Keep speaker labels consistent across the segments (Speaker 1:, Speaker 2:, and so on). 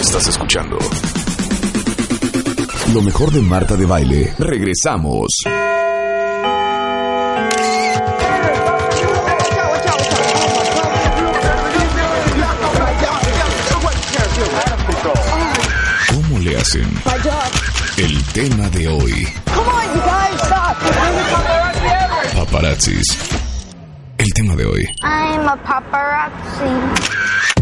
Speaker 1: Estás escuchando lo mejor de Marta de Baile. Regresamos. ¿Cómo le hacen? El tema de hoy. Paparazzis. El tema de hoy.
Speaker 2: I'm a paparazzi.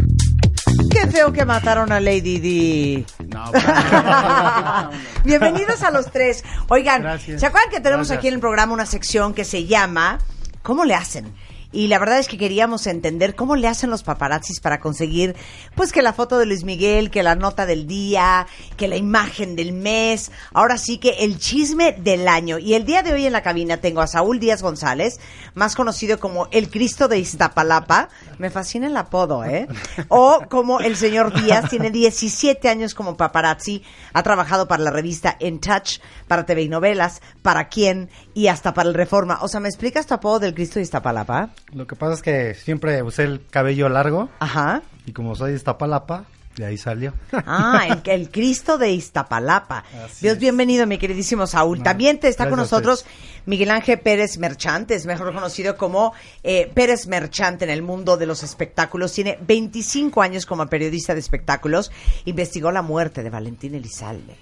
Speaker 3: Qué feo que mataron a Lady Di. Bienvenidos a los tres. Oigan,
Speaker 4: Gracias.
Speaker 3: ¿se acuerdan que tenemos
Speaker 4: Gracias.
Speaker 3: aquí en el programa una sección que se llama ¿Cómo le hacen? Y la verdad es que queríamos entender cómo le hacen los paparazzis para conseguir, pues que la foto de Luis Miguel, que la nota del día, que la imagen del mes, ahora sí que el chisme del año. Y el día de hoy en la cabina tengo a Saúl Díaz González, más conocido como el Cristo de Iztapalapa. Me fascina el apodo, ¿eh? O como el señor Díaz, tiene 17 años como paparazzi, ha trabajado para la revista In Touch, para TV y novelas, para quién y hasta para el Reforma. O sea, ¿me explicas tu apodo del Cristo de Iztapalapa?
Speaker 4: Lo que pasa es que siempre usé el cabello largo
Speaker 3: Ajá.
Speaker 4: y como soy de Iztapalapa, de ahí salió.
Speaker 3: Ah, el, el Cristo de Iztapalapa.
Speaker 4: Así
Speaker 3: Dios,
Speaker 4: es.
Speaker 3: bienvenido, mi queridísimo Saúl.
Speaker 4: No,
Speaker 3: También te está con nosotros Miguel Ángel Pérez Merchante, es mejor conocido como eh, Pérez Merchante en el mundo de los espectáculos. Tiene 25 años como periodista de espectáculos. Investigó la muerte de Valentín Elizalde,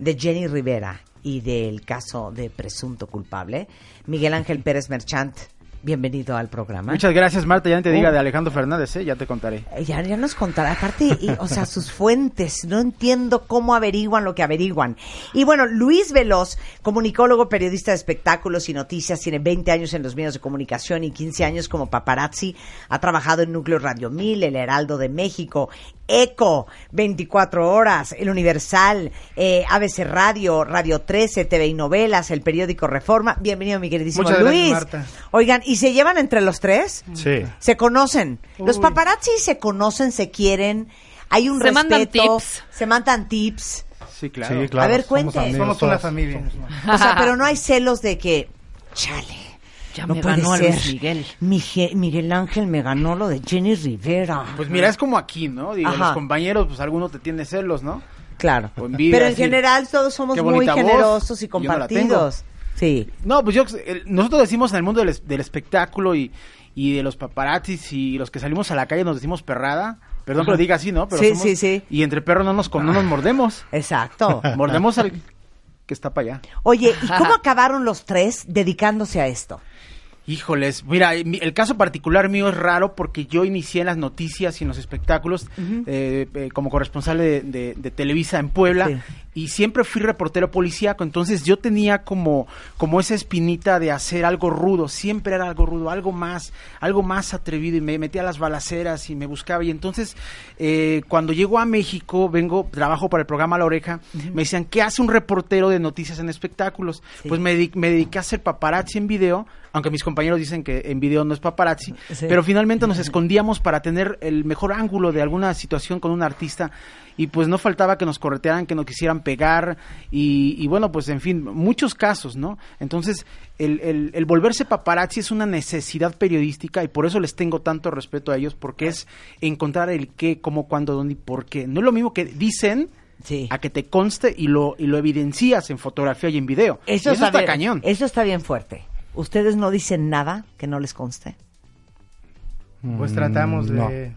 Speaker 3: de Jenny Rivera y del caso de presunto culpable. Miguel Ángel Pérez Merchant, bienvenido al programa.
Speaker 5: Muchas gracias, Marta. Ya no te diga
Speaker 3: Oh.
Speaker 5: de Alejandro Fernández, ¿eh? ya te contaré.
Speaker 3: Eh, Ya, ya nos contará, aparte, y, o sea, sus fuentes, no entiendo cómo averiguan lo que averiguan. Y bueno, Luis Veloz, comunicólogo, periodista de espectáculos y noticias, tiene 20 años en los medios de comunicación y 15 años como paparazzi, ha trabajado en Núcleo Radio 1000, El Heraldo de México, ECO, 24 horas, El Universal, eh, ABC Radio, Radio 13, TV y Novelas, el periódico Reforma. Bienvenido, mi queridísimo
Speaker 4: Muchas gracias,
Speaker 3: Luis.
Speaker 4: Marta.
Speaker 3: Oigan, ¿y se llevan entre los tres?
Speaker 4: Sí.
Speaker 3: Se conocen. Los paparazzi se conocen, se quieren. Hay un
Speaker 6: Se mandan
Speaker 3: respeto.
Speaker 6: tips.
Speaker 3: Se mandan tips.
Speaker 5: Sí, claro.
Speaker 4: Sí, claro.
Speaker 3: A ver,
Speaker 4: somos
Speaker 3: cuente.
Speaker 4: amigos
Speaker 3: Somos
Speaker 4: todos.
Speaker 7: una familia.
Speaker 3: O sea, pero no hay celos de que, chale.
Speaker 6: Ya
Speaker 3: no
Speaker 6: me
Speaker 3: puede
Speaker 6: ganó a
Speaker 3: ser.
Speaker 6: Luis Miguel.
Speaker 3: Miguel Ángel me ganó lo de Jenny Rivera.
Speaker 5: Pues mira, es como aquí, ¿no? Digo,
Speaker 3: Ajá.
Speaker 5: los compañeros, pues alguno te tiene celos, ¿no?
Speaker 3: claro.
Speaker 5: envidia,
Speaker 3: Pero en general todos somos muy
Speaker 5: voz,
Speaker 3: generosos y
Speaker 5: yo no la tengo.
Speaker 3: Sí.
Speaker 5: No, pues yo, nosotros decimos en el mundo del, es- del espectáculo y, y de los paparazzis y los que salimos a la calle nos decimos perrada. Perdón que lo diga así, ¿no? Pero
Speaker 3: Sí,
Speaker 5: somos-
Speaker 3: sí, sí.
Speaker 5: Y entre perros no nos, no nos mordemos.
Speaker 3: Exacto.
Speaker 5: Mordemos al que está para allá.
Speaker 3: Oye, ¿y cómo acabaron los tres dedicándose a esto?
Speaker 5: Híjoles, mira, mi- el caso particular mío es raro porque yo inicié en las noticias y en los espectáculos eh, eh, como corresponsal de, de- de Televisa en Puebla
Speaker 3: Sí.
Speaker 5: y siempre fui reportero policíaco, entonces yo tenía como, como esa espinita de hacer algo rudo, siempre era algo rudo, algo más, algo más atrevido y me metía a las balaceras y me buscaba y entonces eh, cuando llego a México, vengo, trabajo para el programa La Oreja, me decían, ¿qué hace un reportero de noticias en espectáculos?
Speaker 3: Sí.
Speaker 5: Pues me, me dediqué a hacer paparazzi en video, aunque mis compañeros dicen que en video no es paparazzi,
Speaker 3: Sí.
Speaker 5: pero finalmente nos escondíamos para tener el mejor ángulo de alguna situación con un artista y pues no faltaba que nos corretearan, que nos quisieran pegar y, y bueno, pues en fin, muchos casos, ¿no? Entonces, el, el- el volverse paparazzi es una necesidad periodística y por eso les tengo tanto respeto a ellos porque es encontrar el qué, cómo, cuándo, dónde y por qué. No es lo mismo que dicen
Speaker 3: Sí.
Speaker 5: a que te conste y lo, y lo evidencias en fotografía y en video. Y Eso, está,
Speaker 3: bien,
Speaker 5: cañón.
Speaker 3: Eso está bien fuerte. ¿Ustedes no dicen nada que no les conste?
Speaker 7: Pues
Speaker 4: Mm,
Speaker 7: tratamos
Speaker 4: no.
Speaker 7: de,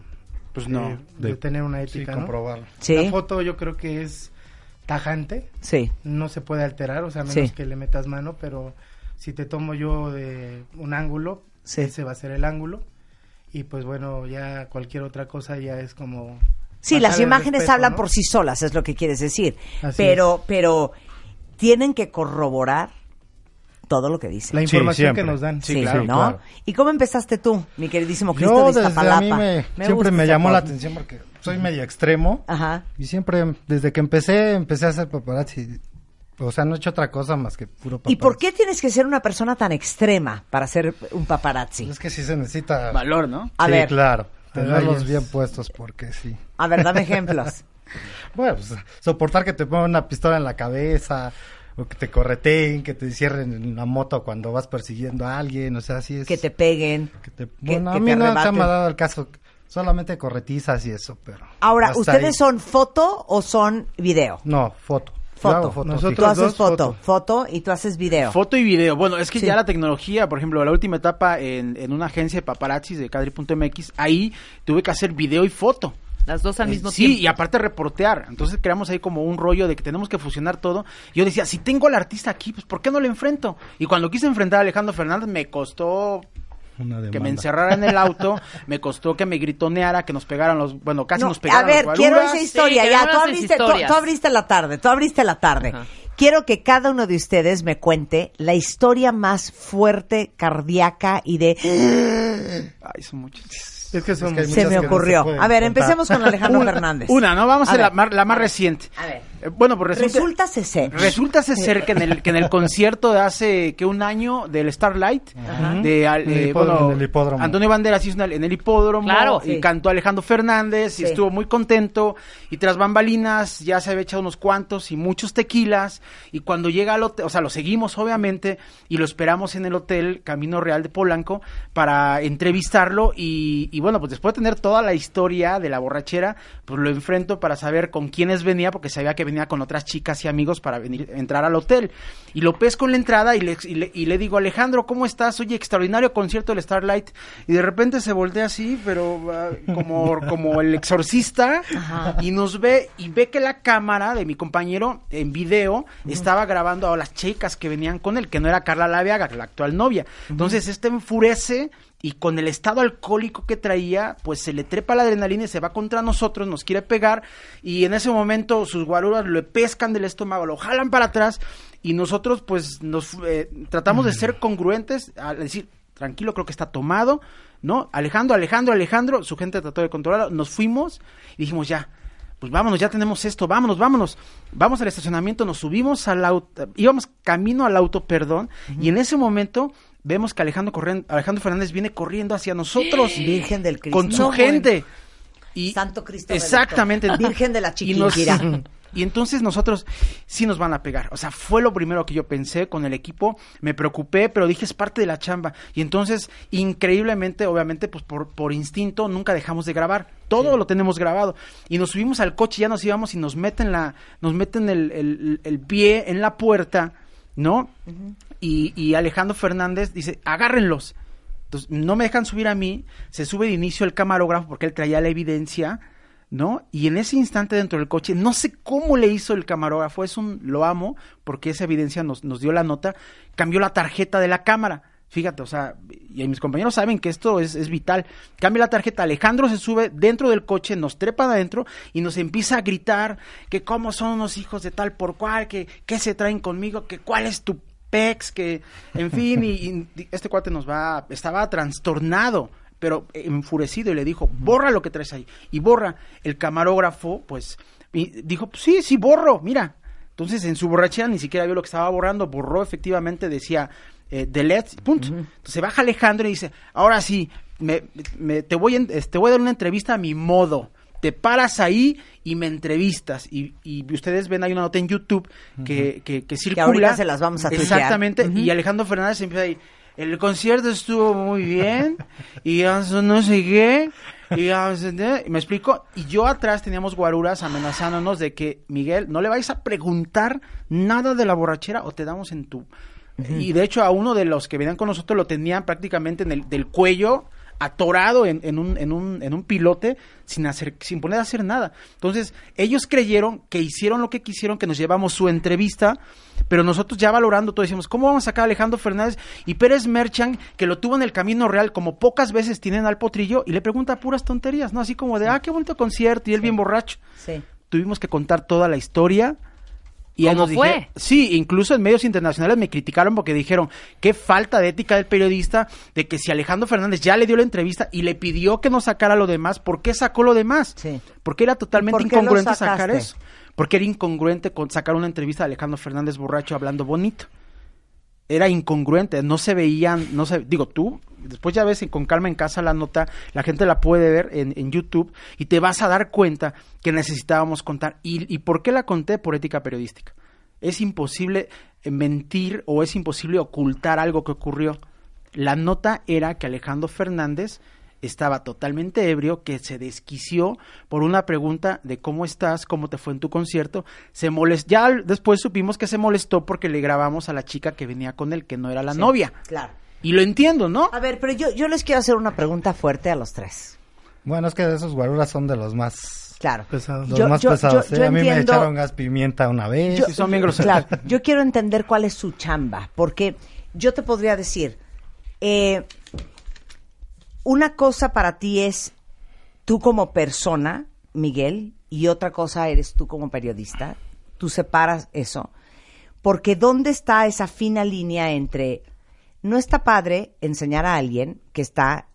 Speaker 5: Pues
Speaker 7: de-
Speaker 5: no.
Speaker 7: de
Speaker 4: De-
Speaker 7: tener una
Speaker 4: Sí,
Speaker 7: ética, ¿no?
Speaker 4: comprobarlo.
Speaker 3: Sí.
Speaker 7: La foto yo creo que es tajante,
Speaker 3: Sí.
Speaker 7: no se puede alterar, o sea, menos
Speaker 3: Sí.
Speaker 7: que le metas mano, pero si te tomo yo de un ángulo,
Speaker 3: Sí.
Speaker 7: ese va a ser el ángulo. Y pues bueno, ya cualquier otra cosa ya es como...
Speaker 3: Sí, las imágenes
Speaker 7: respeto,
Speaker 3: hablan
Speaker 7: ¿no?
Speaker 3: por sí solas, es lo que quieres decir.
Speaker 7: Así
Speaker 3: pero, pero tienen que corroborar todo lo que dicen.
Speaker 7: La
Speaker 4: Sí,
Speaker 7: información que nos dan.
Speaker 5: Sí,
Speaker 3: Sí,
Speaker 5: claro,
Speaker 3: ¿no?
Speaker 4: claro.
Speaker 3: ¿Y cómo empezaste tú, mi queridísimo Cristo
Speaker 4: Yo
Speaker 3: de
Speaker 4: desde a mí me,
Speaker 3: Me
Speaker 4: siempre me llamó la atención porque soy medio extremo.
Speaker 3: Ajá.
Speaker 4: Y siempre, desde que empecé, empecé a hacer paparazzi. O sea, no he hecho otra cosa más que puro paparazzi.
Speaker 3: ¿Y por qué tienes que ser una persona tan extrema para ser un paparazzi?
Speaker 4: Es que sí se necesita...
Speaker 5: Valor, ¿no?
Speaker 3: A
Speaker 4: sí,
Speaker 3: ver.
Speaker 4: claro. Tenerlos bien puestos porque sí.
Speaker 3: A ver, dame ejemplos.
Speaker 4: Bueno, pues soportar que te pongan una pistola en la cabeza o que te correteen, que te cierren en la moto cuando vas persiguiendo a alguien, o sea, así es.
Speaker 3: que te peguen.
Speaker 4: que te- bueno,
Speaker 3: que
Speaker 4: a mí
Speaker 3: te
Speaker 4: no se me ha dado el caso, solamente corretizas y eso, pero...
Speaker 3: Ahora, ¿ustedes
Speaker 4: ahí.
Speaker 3: son foto o son video?
Speaker 4: No, foto.
Speaker 3: Foto.
Speaker 4: foto,
Speaker 7: Nosotros-.
Speaker 3: Tú haces
Speaker 7: dos,
Speaker 3: foto,
Speaker 7: foto.
Speaker 3: foto y tú haces video.
Speaker 5: Foto y video. Bueno, es que
Speaker 3: Sí.
Speaker 5: ya la tecnología, por ejemplo, la última etapa en, en una agencia de paparazzis de Cadri.mx, ahí tuve que hacer video y foto.
Speaker 6: Las dos al
Speaker 5: Eh,
Speaker 6: mismo
Speaker 5: sí,
Speaker 6: tiempo.
Speaker 5: y aparte reportear. Entonces creamos ahí como un rollo de que tenemos que fusionar todo. Yo decía, si tengo al artista aquí, pues ¿por qué no le enfrento? Y cuando quise enfrentar a Alejandro Fernández, me costó
Speaker 4: Una
Speaker 5: que me encerrara en el auto, me costó que me gritoneara, que nos pegaran los, bueno, casi
Speaker 3: No,
Speaker 5: nos pegaran
Speaker 3: a ver,
Speaker 5: los
Speaker 3: quiero esa historia.
Speaker 6: Sí,
Speaker 3: ya, tú abriste, tú, abriste la tarde, tú abriste la tarde.
Speaker 6: Ajá.
Speaker 3: Quiero que cada uno de ustedes me cuente la historia más fuerte, cardíaca y de...
Speaker 5: Ay, son muchos.
Speaker 7: Es que son
Speaker 4: que hay
Speaker 3: Se me
Speaker 4: que no
Speaker 3: ocurrió. a ver, empecemos con Alejandro Fernández.
Speaker 5: Una, ¿no? Vamos a,
Speaker 3: A
Speaker 5: la, la más reciente.
Speaker 3: a ver.
Speaker 5: Eh, bueno, pues resulta...
Speaker 3: Resulta ser.
Speaker 5: Resulta ser que en el que en el concierto de hace que un año del Starlight de al-
Speaker 4: En el
Speaker 5: eh,
Speaker 4: hipódromo,
Speaker 5: bueno,
Speaker 4: en el hipódromo.
Speaker 5: Antonio Banderas hizo una- en el hipódromo
Speaker 6: Claro.
Speaker 5: y
Speaker 3: Sí.
Speaker 5: cantó Alejandro Fernández
Speaker 3: Sí.
Speaker 5: y estuvo muy contento y tras bambalinas ya se había echado unos cuantos y muchos tequilas y cuando llega al hotel, o sea, lo seguimos obviamente y lo esperamos en el hotel Camino Real de Polanco para entrevistarlo y, y bueno, pues después de tener toda la historia de la borrachera, pues lo enfrento para saber con quiénes venía porque sabía que venía con otras chicas y amigos para venir entrar al hotel. Y lo pesco en la entrada y le, y le, y le digo Alejandro, ¿cómo estás? Oye, extraordinario concierto del Starlight y de repente se voltea así, pero ah, como, como el exorcista y nos ve y ve que la cámara de mi compañero en video estaba grabando a las chicas que venían con él, que no era Carla Laviaga, la actual novia. Entonces este enfurece y con el estado alcohólico que traía, pues se le trepa la adrenalina y se va contra nosotros, nos quiere pegar y en ese momento sus guaruras le pescan del estómago, lo jalan para atrás y nosotros pues nos eh, tratamos de ser congruentes al decir, tranquilo, creo que está tomado, ¿no? Alejandro, Alejandro, Alejandro, su gente trató de controlarlo, nos fuimos y dijimos ya, pues vámonos, ya tenemos esto, vámonos, vámonos. Vamos al estacionamiento, nos subimos al auto, íbamos camino al auto, perdón, y en ese momento vemos que Alejandro, corren- Alejandro Fernández viene corriendo hacia nosotros.
Speaker 3: Virgen del Cristo.
Speaker 5: Con su
Speaker 3: No,
Speaker 5: gente. Y,
Speaker 3: Santo Cristo
Speaker 5: Exactamente.
Speaker 3: Redentor. Virgen de la
Speaker 5: Y nos-
Speaker 3: Chiquinquirá.
Speaker 5: Y entonces nosotros sí nos van a pegar. O sea, fue lo primero que yo pensé con el equipo. Me preocupé, pero dije es parte de la chamba. Y entonces, increíblemente, obviamente, pues por, por instinto, nunca dejamos de grabar. Todo lo tenemos grabado. Y nos subimos al coche, ya nos íbamos y nos meten la, nos meten el, el- el pie en la puerta, ¿no? y, y Alejandro Fernández dice, agárrenlos. Entonces, no me dejan subir a mí, se sube de inicio el camarógrafo porque él traía la evidencia, ¿no? Y en ese instante dentro del coche, no sé cómo le hizo el camarógrafo, es un, lo amo, porque esa evidencia nos, nos dio la nota, cambió la tarjeta de la cámara. Fíjate, o sea, y mis compañeros saben que esto es, es vital. Cambia la tarjeta, Alejandro se sube dentro del coche, nos trepa adentro y nos empieza a gritar que cómo son unos hijos de tal por cual, que qué se traen conmigo, que cuál es tu pex, que en fin, y, y este cuate nos va, estaba trastornado, pero enfurecido y le dijo, borra lo que traes ahí. Y borra el camarógrafo, pues, y dijo, pues sí, sí, borro, mira. Entonces en su borrachera ni siquiera vio lo que estaba borrando, borró efectivamente, decía, eh, delete, punto. Entonces baja Alejandro y dice, ahora sí, me, me- te, voy en- te voy a dar una entrevista a mi modo. Te paras ahí y me entrevistas. Y, y ustedes ven, hay una nota en YouTube que, que, que circula.
Speaker 3: ahorita se las vamos a.
Speaker 5: Exactamente. Y Alejandro Fernández empieza ahí. El concierto estuvo muy bien. y no sé qué. Y me explico. Y yo atrás teníamos guaruras amenazándonos de que, Miguel, no le vais a preguntar nada de la borrachera o te damos en tu. Y de hecho, a uno de los que venían con nosotros lo tenían prácticamente en el del cuello atorado en, en un, en, un, en un pilote sin hacer sin poner a hacer nada. Entonces, ellos creyeron que hicieron lo que quisieron, que nos llevamos su entrevista, pero nosotros ya valorando todo decimos, ¿cómo vamos a sacar a Alejandro Fernández y Pérez Merchan, que lo tuvo en el camino real, como pocas veces tienen al potrillo, y le pregunta puras tonterías, ¿no? Así como de, ah, qué bonito concierto, y él bien borracho.
Speaker 3: Sí.
Speaker 5: Tuvimos que contar toda la historia Y
Speaker 6: ¿Cómo
Speaker 5: nos
Speaker 6: fue?
Speaker 5: dije- sí, incluso en medios internacionales me criticaron porque dijeron qué falta de ética del periodista de que si Alejandro Fernández ya le dio la entrevista y le pidió que no sacara lo demás, ¿por qué sacó lo demás?
Speaker 3: Sí.
Speaker 5: Porque era totalmente
Speaker 3: ¿Y por qué lo
Speaker 5: incongruente sacar eso. Porque era incongruente con sacar una entrevista de Alejandro Fernández borracho hablando bonito. Era incongruente, no se veían, no se, digo tú, después ya ves con calma en casa la nota, la gente la puede ver en, en YouTube y te vas a dar cuenta que necesitábamos contar. ¿Y, ¿Y por qué la conté? Por ética periodística. Es imposible mentir o es imposible ocultar algo que ocurrió. La nota era que Alejandro Fernández estaba totalmente ebrio, que se desquició por una pregunta de cómo estás, cómo te fue en tu concierto. Se molestó, ya después supimos que se molestó porque le grabamos a la chica que venía con él, que no era la
Speaker 3: Sí,
Speaker 5: novia.
Speaker 3: Claro.
Speaker 5: Y lo entiendo, ¿no?
Speaker 3: A ver, pero yo, yo les quiero hacer una pregunta fuerte a los tres.
Speaker 4: Bueno, es que de esos guaruras son de los más,
Speaker 3: Claro.
Speaker 7: Pesados.
Speaker 4: los
Speaker 3: Yo-
Speaker 4: más
Speaker 3: yo-
Speaker 4: pesados.
Speaker 3: yo-
Speaker 4: ¿eh?
Speaker 3: yo
Speaker 4: a mí me
Speaker 3: entiendo-
Speaker 4: echaron gas pimienta una vez.
Speaker 3: Yo-
Speaker 5: Sí, son bien groseros.
Speaker 3: Claro, yo quiero entender cuál es su chamba, porque yo te podría decir, eh, una cosa para ti es tú como persona, Miguel, y otra cosa eres tú como periodista. Tú separas eso. Porque ¿dónde está esa fina línea entre no está padre enseñar a alguien que está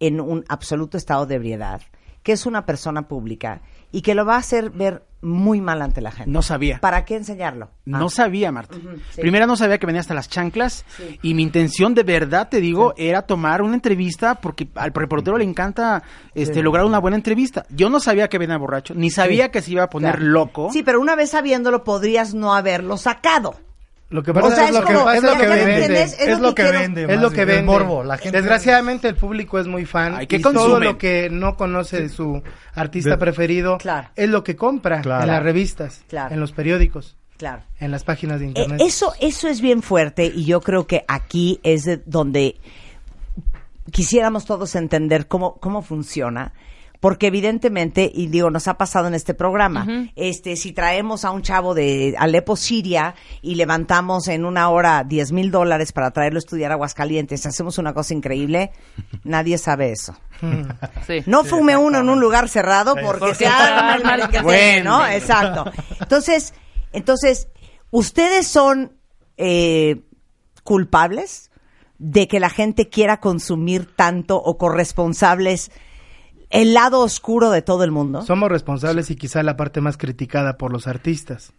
Speaker 3: en un absoluto estado de ebriedad, que es una persona pública y que lo va a hacer ver muy mal ante la gente?
Speaker 5: No sabía.
Speaker 3: ¿Para qué enseñarlo?
Speaker 5: No
Speaker 3: Ah.
Speaker 5: sabía, Marta.
Speaker 3: Sí.
Speaker 5: Primero no sabía que venía hasta las chanclas
Speaker 3: Sí.
Speaker 5: y mi intención de verdad, te digo, era tomar una entrevista porque al reportero le encanta este lograr una buena entrevista. Yo no sabía que venía borracho, ni sabía que se iba a poner
Speaker 3: Claro.
Speaker 5: loco.
Speaker 3: Sí, pero una vez sabiéndolo podrías no haberlo sacado.
Speaker 7: Lo que
Speaker 3: O
Speaker 7: pasa
Speaker 3: sea,
Speaker 7: es,
Speaker 3: es
Speaker 7: lo que, es lo que vende.
Speaker 3: es
Speaker 4: es
Speaker 3: lo que
Speaker 4: que
Speaker 3: quiero-
Speaker 4: vende.
Speaker 7: Es lo que
Speaker 4: bien, el
Speaker 7: vende.
Speaker 4: morbo. La gente
Speaker 7: Desgraciadamente el público es muy fan
Speaker 5: Ay, ¿qué
Speaker 7: y todo lo que no conoce de su artista
Speaker 4: De-
Speaker 7: preferido
Speaker 3: Claro.
Speaker 7: es lo que compra
Speaker 4: Claro.
Speaker 7: en las revistas,
Speaker 3: Claro.
Speaker 7: en los periódicos,
Speaker 3: Claro.
Speaker 7: en las páginas de
Speaker 3: Eh,
Speaker 7: internet.
Speaker 3: eso, eso es bien fuerte y yo creo que aquí es de donde quisiéramos todos entender cómo, cómo funciona. Porque evidentemente, y digo, nos ha pasado en este programa, este, si traemos a un chavo de Alepo, Siria, y levantamos en una hora 10 mil dólares para traerlo a estudiar a Aguascalientes, hacemos una cosa increíble, nadie sabe eso.
Speaker 6: Sí.
Speaker 3: No fume uno en un lugar cerrado porque se arma el
Speaker 6: el
Speaker 3: mariquete,
Speaker 5: Bueno.
Speaker 3: ¿no? Exacto. Entonces, entonces, ¿ustedes son eh, culpables de que la gente quiera consumir tanto o corresponsables el lado oscuro de todo el mundo?
Speaker 7: Somos responsables y quizá la parte más criticada por los artistas,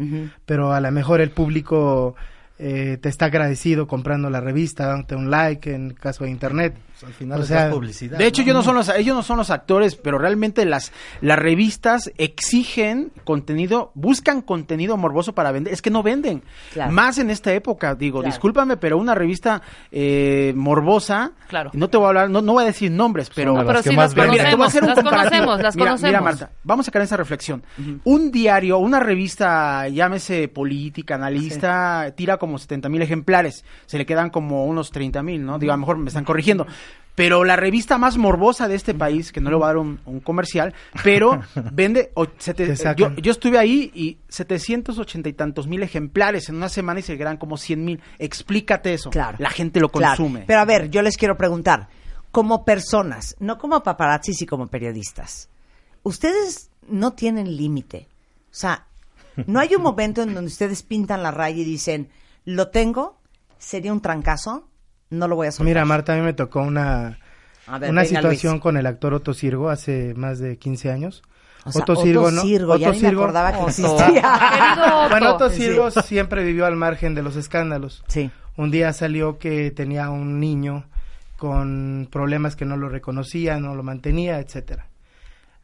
Speaker 7: pero a lo mejor el público eh, te está agradecido comprando la revista, dándote un like en caso de internet.
Speaker 4: Al final
Speaker 7: O
Speaker 4: es
Speaker 7: sea,
Speaker 4: publicidad.
Speaker 5: De hecho, ellos no son los, ellos no son los actores, pero realmente las, las revistas exigen contenido, buscan contenido morboso para vender. Es que no venden.
Speaker 3: Claro.
Speaker 5: Más en esta época, digo,
Speaker 3: Claro.
Speaker 5: discúlpame, pero una revista eh, morbosa,
Speaker 6: Claro.
Speaker 5: no te voy a hablar, no, no voy a decir nombres, pero
Speaker 6: No, pero sí las
Speaker 4: venden.
Speaker 5: Mira, te voy a
Speaker 6: conocemos,
Speaker 5: hacer un
Speaker 6: las
Speaker 5: comparativo.
Speaker 6: conocemos, las
Speaker 5: mira,
Speaker 6: conocemos.
Speaker 5: mira, Marta, vamos a sacar esa reflexión. Un diario, una revista, llámese política, analista, tira como 70 mil ejemplares. Se le quedan como unos 30 mil, ¿no? Digo, a lo mejor me están corrigiendo. Pero la revista más morbosa de este país, que no le voy a dar un, un comercial, pero vende... o- sete- yo, yo estuve ahí y 780 y tantos mil ejemplares en una semana y se quedan como 100 mil. Explícate eso.
Speaker 3: Claro.
Speaker 5: La gente lo
Speaker 3: Claro.
Speaker 5: consume.
Speaker 3: Pero a ver, yo les quiero preguntar, como personas, no como paparazzis y como periodistas, ustedes no tienen límite. O sea, no hay un momento en donde ustedes pintan la raya y dicen, lo tengo, sería un trancazo, no lo voy a soltar.
Speaker 7: Mira, Marta, a mí me tocó una,
Speaker 3: ver,
Speaker 7: una
Speaker 3: venga,
Speaker 7: situación
Speaker 3: Luis.
Speaker 7: con el actor Otto Sirgo hace más de 15 años.
Speaker 3: O sea,
Speaker 7: Otto
Speaker 3: Otto
Speaker 7: Sirgo, ¿no?
Speaker 3: Sirgo, ya
Speaker 7: Otto
Speaker 3: ni me
Speaker 7: Sirgo.
Speaker 3: acordaba que
Speaker 7: Otto.
Speaker 3: existía.
Speaker 6: Otto.
Speaker 7: Bueno, Otto
Speaker 3: Sí.
Speaker 7: Sirgo siempre vivió al margen de los escándalos.
Speaker 3: Sí.
Speaker 7: Un día salió que tenía un niño con problemas que no lo reconocía, no lo mantenía, etcétera.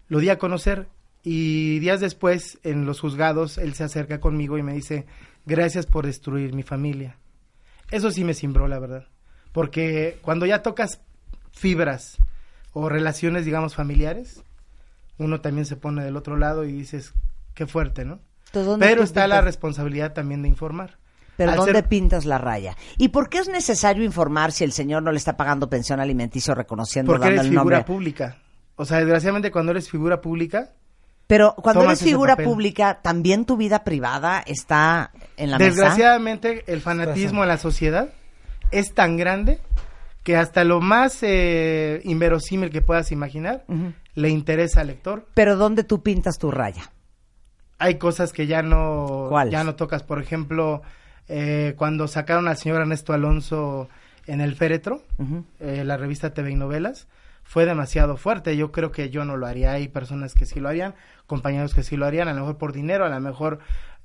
Speaker 7: Lo di a conocer y días después en los juzgados él se acerca conmigo y me dice, "Gracias por destruir mi familia." Eso sí me cimbró, la verdad, porque cuando ya tocas fibras o relaciones, digamos, familiares, uno también se pone del otro lado y dices, qué fuerte, ¿no?
Speaker 3: Entonces, ¿dónde
Speaker 7: Pero está la responsabilidad también de informar.
Speaker 3: Pero
Speaker 7: Al
Speaker 3: ¿dónde
Speaker 7: ser-
Speaker 3: pintas la raya? ¿Y por qué es necesario informar si el señor no le está pagando pensión alimenticio reconociendo
Speaker 7: Porque
Speaker 3: dando
Speaker 7: eres
Speaker 3: el
Speaker 7: figura
Speaker 3: nombre?
Speaker 7: pública. O sea, desgraciadamente cuando eres figura pública,
Speaker 3: Pero cuando eres figura
Speaker 7: papel.
Speaker 3: pública, también tu vida privada está en la mesa.
Speaker 7: desgraciadamente el fanatismo en la sociedad es tan grande que hasta lo más eh, inverosímil que puedas imaginar le interesa al lector.
Speaker 3: Pero ¿dónde tú pintas tu raya?
Speaker 7: hay cosas que ya no,
Speaker 3: ¿Cuáles?
Speaker 7: ya no tocas. Por ejemplo, eh, cuando sacaron al señor Ernesto Alonso en el féretro, eh, la revista TV y Novelas, fue demasiado fuerte. Yo creo que yo no lo haría. Hay personas que sí lo harían, compañeros que sí lo harían, a lo mejor por dinero, a lo mejor...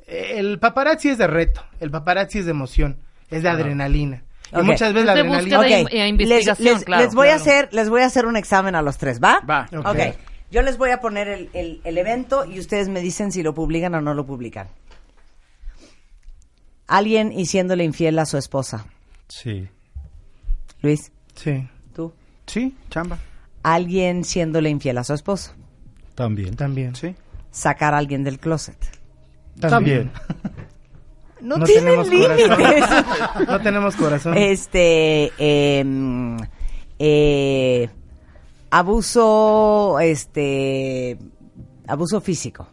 Speaker 7: eh, el paparazzi es de reto, el paparazzi es de emoción, es de adrenalina. Y muchas veces la
Speaker 6: Es de
Speaker 7: adrenalina...
Speaker 6: búsqueda
Speaker 3: Ok,
Speaker 6: de in- investigación,
Speaker 3: les, les-
Speaker 6: claro,
Speaker 3: les voy a hacer, les voy a hacer un examen a los tres, ¿va?
Speaker 5: Va.
Speaker 7: Ok.
Speaker 3: ok. Yo les voy a poner el, el- el evento y ustedes me dicen si lo publican o no lo publican. Alguien hiciéndole infiel a su esposa.
Speaker 4: Sí.
Speaker 3: Luis,
Speaker 7: Sí,
Speaker 3: tú.
Speaker 5: Sí, chamba.
Speaker 3: Alguien siéndole infiel a su esposa.
Speaker 4: También.
Speaker 7: también.
Speaker 5: Sí.
Speaker 3: Sacar a alguien del closet.
Speaker 7: También.
Speaker 3: No,
Speaker 7: No
Speaker 3: tienen límites.
Speaker 7: No tenemos corazón.
Speaker 3: este, em, eh, abuso, este, abuso físico,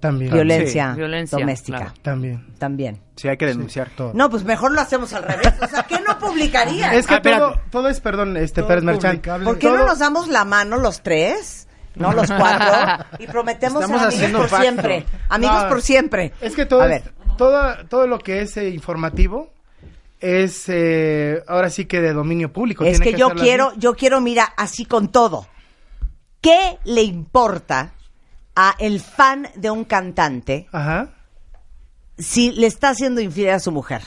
Speaker 7: También.
Speaker 3: violencia,
Speaker 6: Sí, violencia,
Speaker 3: doméstica,
Speaker 6: claro.
Speaker 7: También.
Speaker 3: también.
Speaker 5: Sí, hay que denunciar.
Speaker 4: Todo.
Speaker 3: No, pues mejor lo hacemos al revés. O sea, ¿qué no publicaría?
Speaker 7: Es que
Speaker 5: Ah,
Speaker 7: todo, todo es, perdón, este
Speaker 4: Todo
Speaker 7: Pérez Merchán.
Speaker 3: ¿Por qué no nos damos la mano los tres? No los cuatro. Y prometemos ser amigos por
Speaker 5: pacto.
Speaker 3: siempre. Amigos
Speaker 7: No,
Speaker 3: por siempre.
Speaker 7: Es que todo,
Speaker 3: A
Speaker 7: es-
Speaker 3: ver,
Speaker 7: todo, todo lo que es eh, informativo es eh, ahora sí que de dominio público.
Speaker 3: es que yo quiero, yo quiero, mira, así con todo. ¿Qué le importa a el fan de un cantante
Speaker 7: Ajá.
Speaker 3: si le está haciendo infiel a su mujer?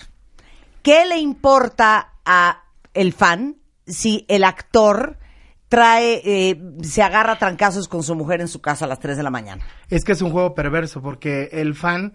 Speaker 3: ¿Qué le importa a el fan si el actor trae, eh, se agarra a trancazos con su mujer en su casa a las 3 de la mañana?
Speaker 7: Es que es un juego perverso porque el fan,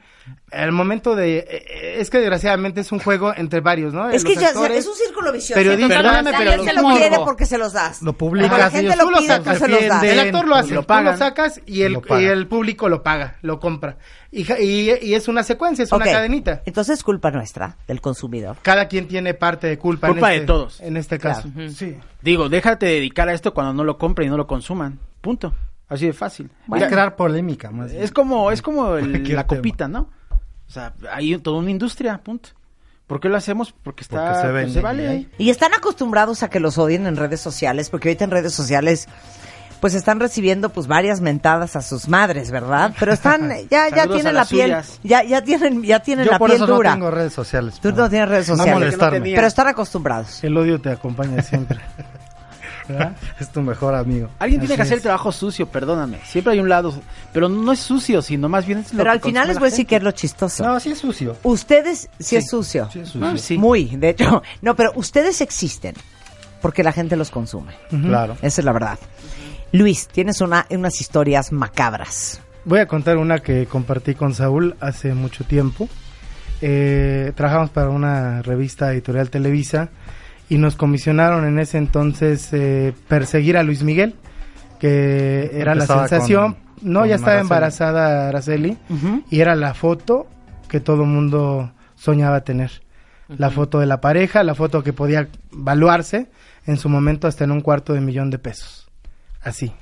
Speaker 7: al momento de... eh, Es que desgraciadamente es un juego entre varios, ¿no?
Speaker 3: Es
Speaker 7: Los
Speaker 3: que ya,
Speaker 7: actores,
Speaker 3: es un círculo vicioso. Entonces,
Speaker 5: Perdóname, pero los
Speaker 3: lo quiere porque se los das.
Speaker 4: Lo publicas
Speaker 3: la gente
Speaker 4: ellos
Speaker 3: lo
Speaker 7: Tú lo
Speaker 3: pide, tú
Speaker 7: sacas,
Speaker 3: se los das.
Speaker 7: El actor lo hace,
Speaker 5: lo
Speaker 7: tú lo sacas y el, y el público lo paga, lo compra. Y, ja- y, y es una secuencia, es una cadenita.
Speaker 3: Entonces es culpa nuestra, del consumidor.
Speaker 7: Cada quien tiene parte de culpa.
Speaker 5: Culpa
Speaker 7: en
Speaker 5: de
Speaker 7: este,
Speaker 5: todos.
Speaker 7: En este caso. Sí.
Speaker 5: Digo, déjate dedicar a esto cuando no lo compren y no lo consuman. Punto. Así de fácil.
Speaker 4: Va a crear polémica más bien.
Speaker 5: es como, es como el- la
Speaker 4: tema.
Speaker 5: copita, ¿no? O sea, hay toda una industria, punto. ¿Por qué lo hacemos? Porque está,
Speaker 4: Porque se
Speaker 5: pues,
Speaker 4: vende
Speaker 5: se
Speaker 4: y
Speaker 5: vale.
Speaker 3: Y están acostumbrados a que los odien en redes sociales, porque ahorita en redes sociales pues están recibiendo pues varias mentadas a sus madres, ¿verdad? Pero están ya ya tienen la piel,
Speaker 5: suyas.
Speaker 3: ya ya tienen ya tienen
Speaker 4: Yo
Speaker 3: la
Speaker 4: por
Speaker 3: piel
Speaker 4: eso
Speaker 3: dura.
Speaker 4: no tengo redes sociales.
Speaker 3: Tú no tienes redes
Speaker 4: No
Speaker 3: sociales,
Speaker 5: tenía.
Speaker 3: pero están acostumbrados.
Speaker 7: El odio te acompaña siempre. ¿Verdad?
Speaker 4: Es tu mejor amigo.
Speaker 5: Alguien tiene que hacer
Speaker 7: es.
Speaker 5: el trabajo sucio, perdóname. Siempre hay un lado, pero no es sucio, sino más bien es lo
Speaker 3: Pero
Speaker 5: que
Speaker 3: al final les voy a decir que es lo chistoso.
Speaker 4: No, sí es sucio.
Speaker 3: Ustedes sí, es sucio.
Speaker 4: Sí es sucio.
Speaker 5: Ah, sí.
Speaker 3: Muy, de hecho. No, pero ustedes existen porque la gente los consume.
Speaker 4: Claro.
Speaker 3: Esa es la verdad. Luis, tienes una, unas historias macabras.
Speaker 7: Voy a contar una que compartí con Saúl hace mucho tiempo. Eh, trabajamos para una revista editorial Televisa y nos comisionaron en ese entonces eh, perseguir a Luis Miguel, que era la sensación.
Speaker 4: con-
Speaker 7: no,
Speaker 4: con
Speaker 7: ya estaba
Speaker 4: Araceli.
Speaker 7: embarazada Araceli y era la foto que todo mundo soñaba tener. La foto de la pareja, la foto que podía valuarse en su momento hasta en un cuarto de millón de pesos. Así.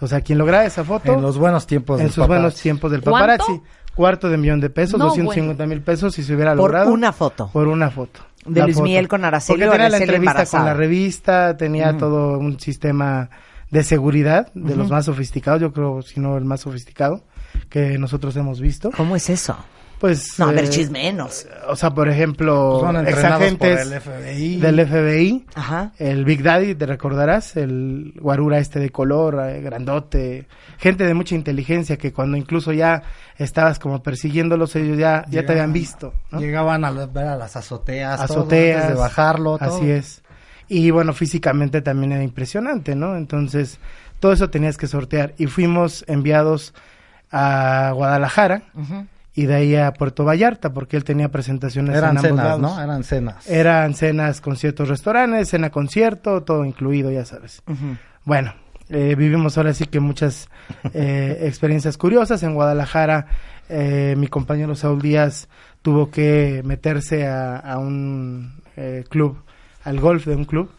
Speaker 7: O sea, quien lograra esa foto
Speaker 4: En los buenos tiempos
Speaker 7: en
Speaker 4: del
Speaker 7: sus buenos
Speaker 4: paparazzi.
Speaker 7: tiempos del
Speaker 6: ¿Cuánto?
Speaker 7: paparazzi. Cuarto de millón de pesos,
Speaker 6: No,
Speaker 7: 250 mil pesos si se hubiera
Speaker 3: Por
Speaker 7: logrado.
Speaker 3: una foto.
Speaker 7: Por una foto.
Speaker 3: De
Speaker 7: La
Speaker 3: Luis
Speaker 7: foto.
Speaker 3: Miguel con Araceli
Speaker 7: Porque tenía la
Speaker 3: Araceli
Speaker 7: entrevista
Speaker 3: embarazada.
Speaker 7: con la revista, tenía todo un sistema de seguridad de los más sofisticados, yo creo, si no el más sofisticado que nosotros hemos visto.
Speaker 3: ¿Cómo es eso?
Speaker 7: Pues
Speaker 3: No, a ver,
Speaker 7: eh,
Speaker 3: chismenos.
Speaker 7: O sea, por ejemplo,
Speaker 4: Son entrenados por
Speaker 7: exagentes
Speaker 4: el FBI.
Speaker 7: del FBI,
Speaker 3: Ajá.
Speaker 7: el Big Daddy, te recordarás, el guarura este de color, eh, grandote, gente de mucha inteligencia que cuando incluso ya estabas como persiguiéndolos, ellos ya, ya te habían visto, ¿no?
Speaker 4: Llegaban a ver a las azoteas. todo,
Speaker 7: Azoteas,
Speaker 4: antes de bajarlo. todo.
Speaker 7: Así es. Y bueno, físicamente también era impresionante, ¿no? Entonces, todo eso tenías que sortear. Y fuimos enviados a Guadalajara y de ahí a Puerto Vallarta, porque él tenía presentaciones
Speaker 4: Eran
Speaker 7: en ambos
Speaker 4: cenas,
Speaker 7: lados.
Speaker 4: ¿no? Eran cenas.
Speaker 7: Eran cenas, conciertos, restaurantes, cena, concierto, todo incluido, ya sabes. Bueno, eh, vivimos ahora sí que muchas eh, experiencias curiosas. En Guadalajara, eh, mi compañero Saúl Díaz tuvo que meterse a, a un eh, club, al golf de un club,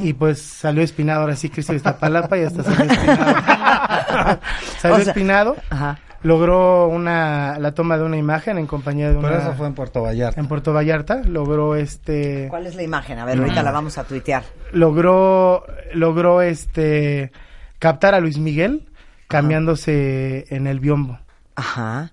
Speaker 7: y pues salió espinado, ahora sí Cristo de Iztapalapa y hasta salió espinado. salió
Speaker 3: O sea,
Speaker 7: espinado,
Speaker 3: Ajá.
Speaker 7: logró una, la toma de una imagen en compañía de una...
Speaker 4: Pero eso fue en Puerto Vallarta.
Speaker 7: en Puerto Vallarta, logró este
Speaker 3: ¿Cuál es la imagen? A ver, ahorita la vamos a tuitear.
Speaker 7: logró logró este captar a Luis Miguel cambiándose en el biombo.
Speaker 3: Ajá.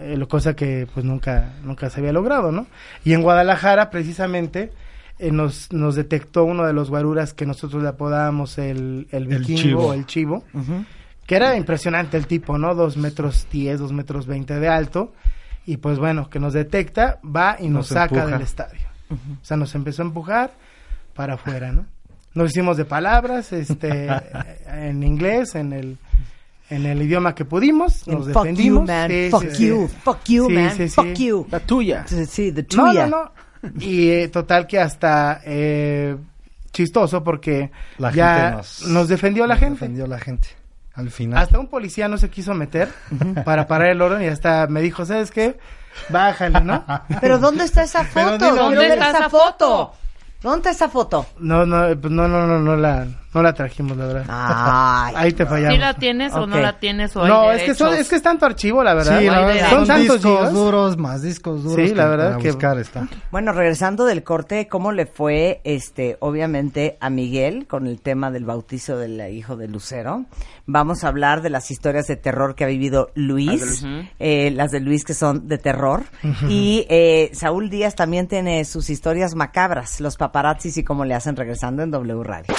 Speaker 7: Eh, lo cosa que pues nunca, nunca se había logrado, ¿no? Y en Guadalajara, precisamente, eh, nos, nos detectó uno de los guaruras que nosotros le apodábamos el, el vikingo
Speaker 4: chivo.
Speaker 7: o el chivo, que era impresionante el tipo, ¿no? Dos metros diez, dos metros veinte de alto, y pues bueno, que nos detecta, va y nos,
Speaker 4: Nos
Speaker 7: saca
Speaker 4: empuja.
Speaker 7: del estadio. O sea, nos empezó a empujar para afuera, ¿no? Nos hicimos de palabras, este, en inglés, en el, en el idioma que pudimos, nos
Speaker 3: fuck you,
Speaker 7: defendimos.
Speaker 3: man.
Speaker 7: Sí,
Speaker 3: fuck
Speaker 7: sí,
Speaker 3: you.
Speaker 7: sí.
Speaker 3: Fuck you,
Speaker 7: Sí,
Speaker 3: man.
Speaker 7: sí, sí.
Speaker 3: Fuck you.
Speaker 5: La tuya.
Speaker 3: Sí, the
Speaker 7: No,
Speaker 3: tuya.
Speaker 7: no, no. Y eh, total que hasta eh, chistoso porque
Speaker 4: La
Speaker 7: ya
Speaker 4: gente
Speaker 7: nos,
Speaker 4: nos,
Speaker 7: defendió la
Speaker 4: nos
Speaker 7: gente.
Speaker 4: defendió la gente. Al final.
Speaker 7: Hasta un policía no se quiso meter para parar el orden y hasta me dijo, ¿sabes qué? Bájale, ¿no?
Speaker 3: Pero ¿dónde está esa foto?
Speaker 6: ¿dónde está
Speaker 3: esa foto?
Speaker 6: foto?
Speaker 3: ¿Dónde está esa foto?
Speaker 7: No, no, pues no, no, no, no la, no la trajimos, la verdad.
Speaker 3: Ay.
Speaker 7: Ahí te fallamos.
Speaker 6: ¿Sí la tienes o no la tienes o hay
Speaker 7: No, es que, son, es que es tanto archivo, la verdad.
Speaker 4: Sí, la verdad,
Speaker 7: son
Speaker 4: son
Speaker 7: tantos
Speaker 4: discos
Speaker 7: gigas.
Speaker 4: duros, más discos duros.
Speaker 7: Sí, la verdad
Speaker 4: para
Speaker 7: que-
Speaker 4: buscar está.
Speaker 3: Bueno, regresando del corte, ¿cómo le fue, este, obviamente, a Miguel con el tema del bautizo del hijo de Lucero? Vamos a hablar de las historias de terror que ha vivido Luis, eh, las de Luis que son de terror. Y eh, Saúl Díaz también tiene sus historias macabras, los paparazzis y cómo le hacen regresando en W Radio.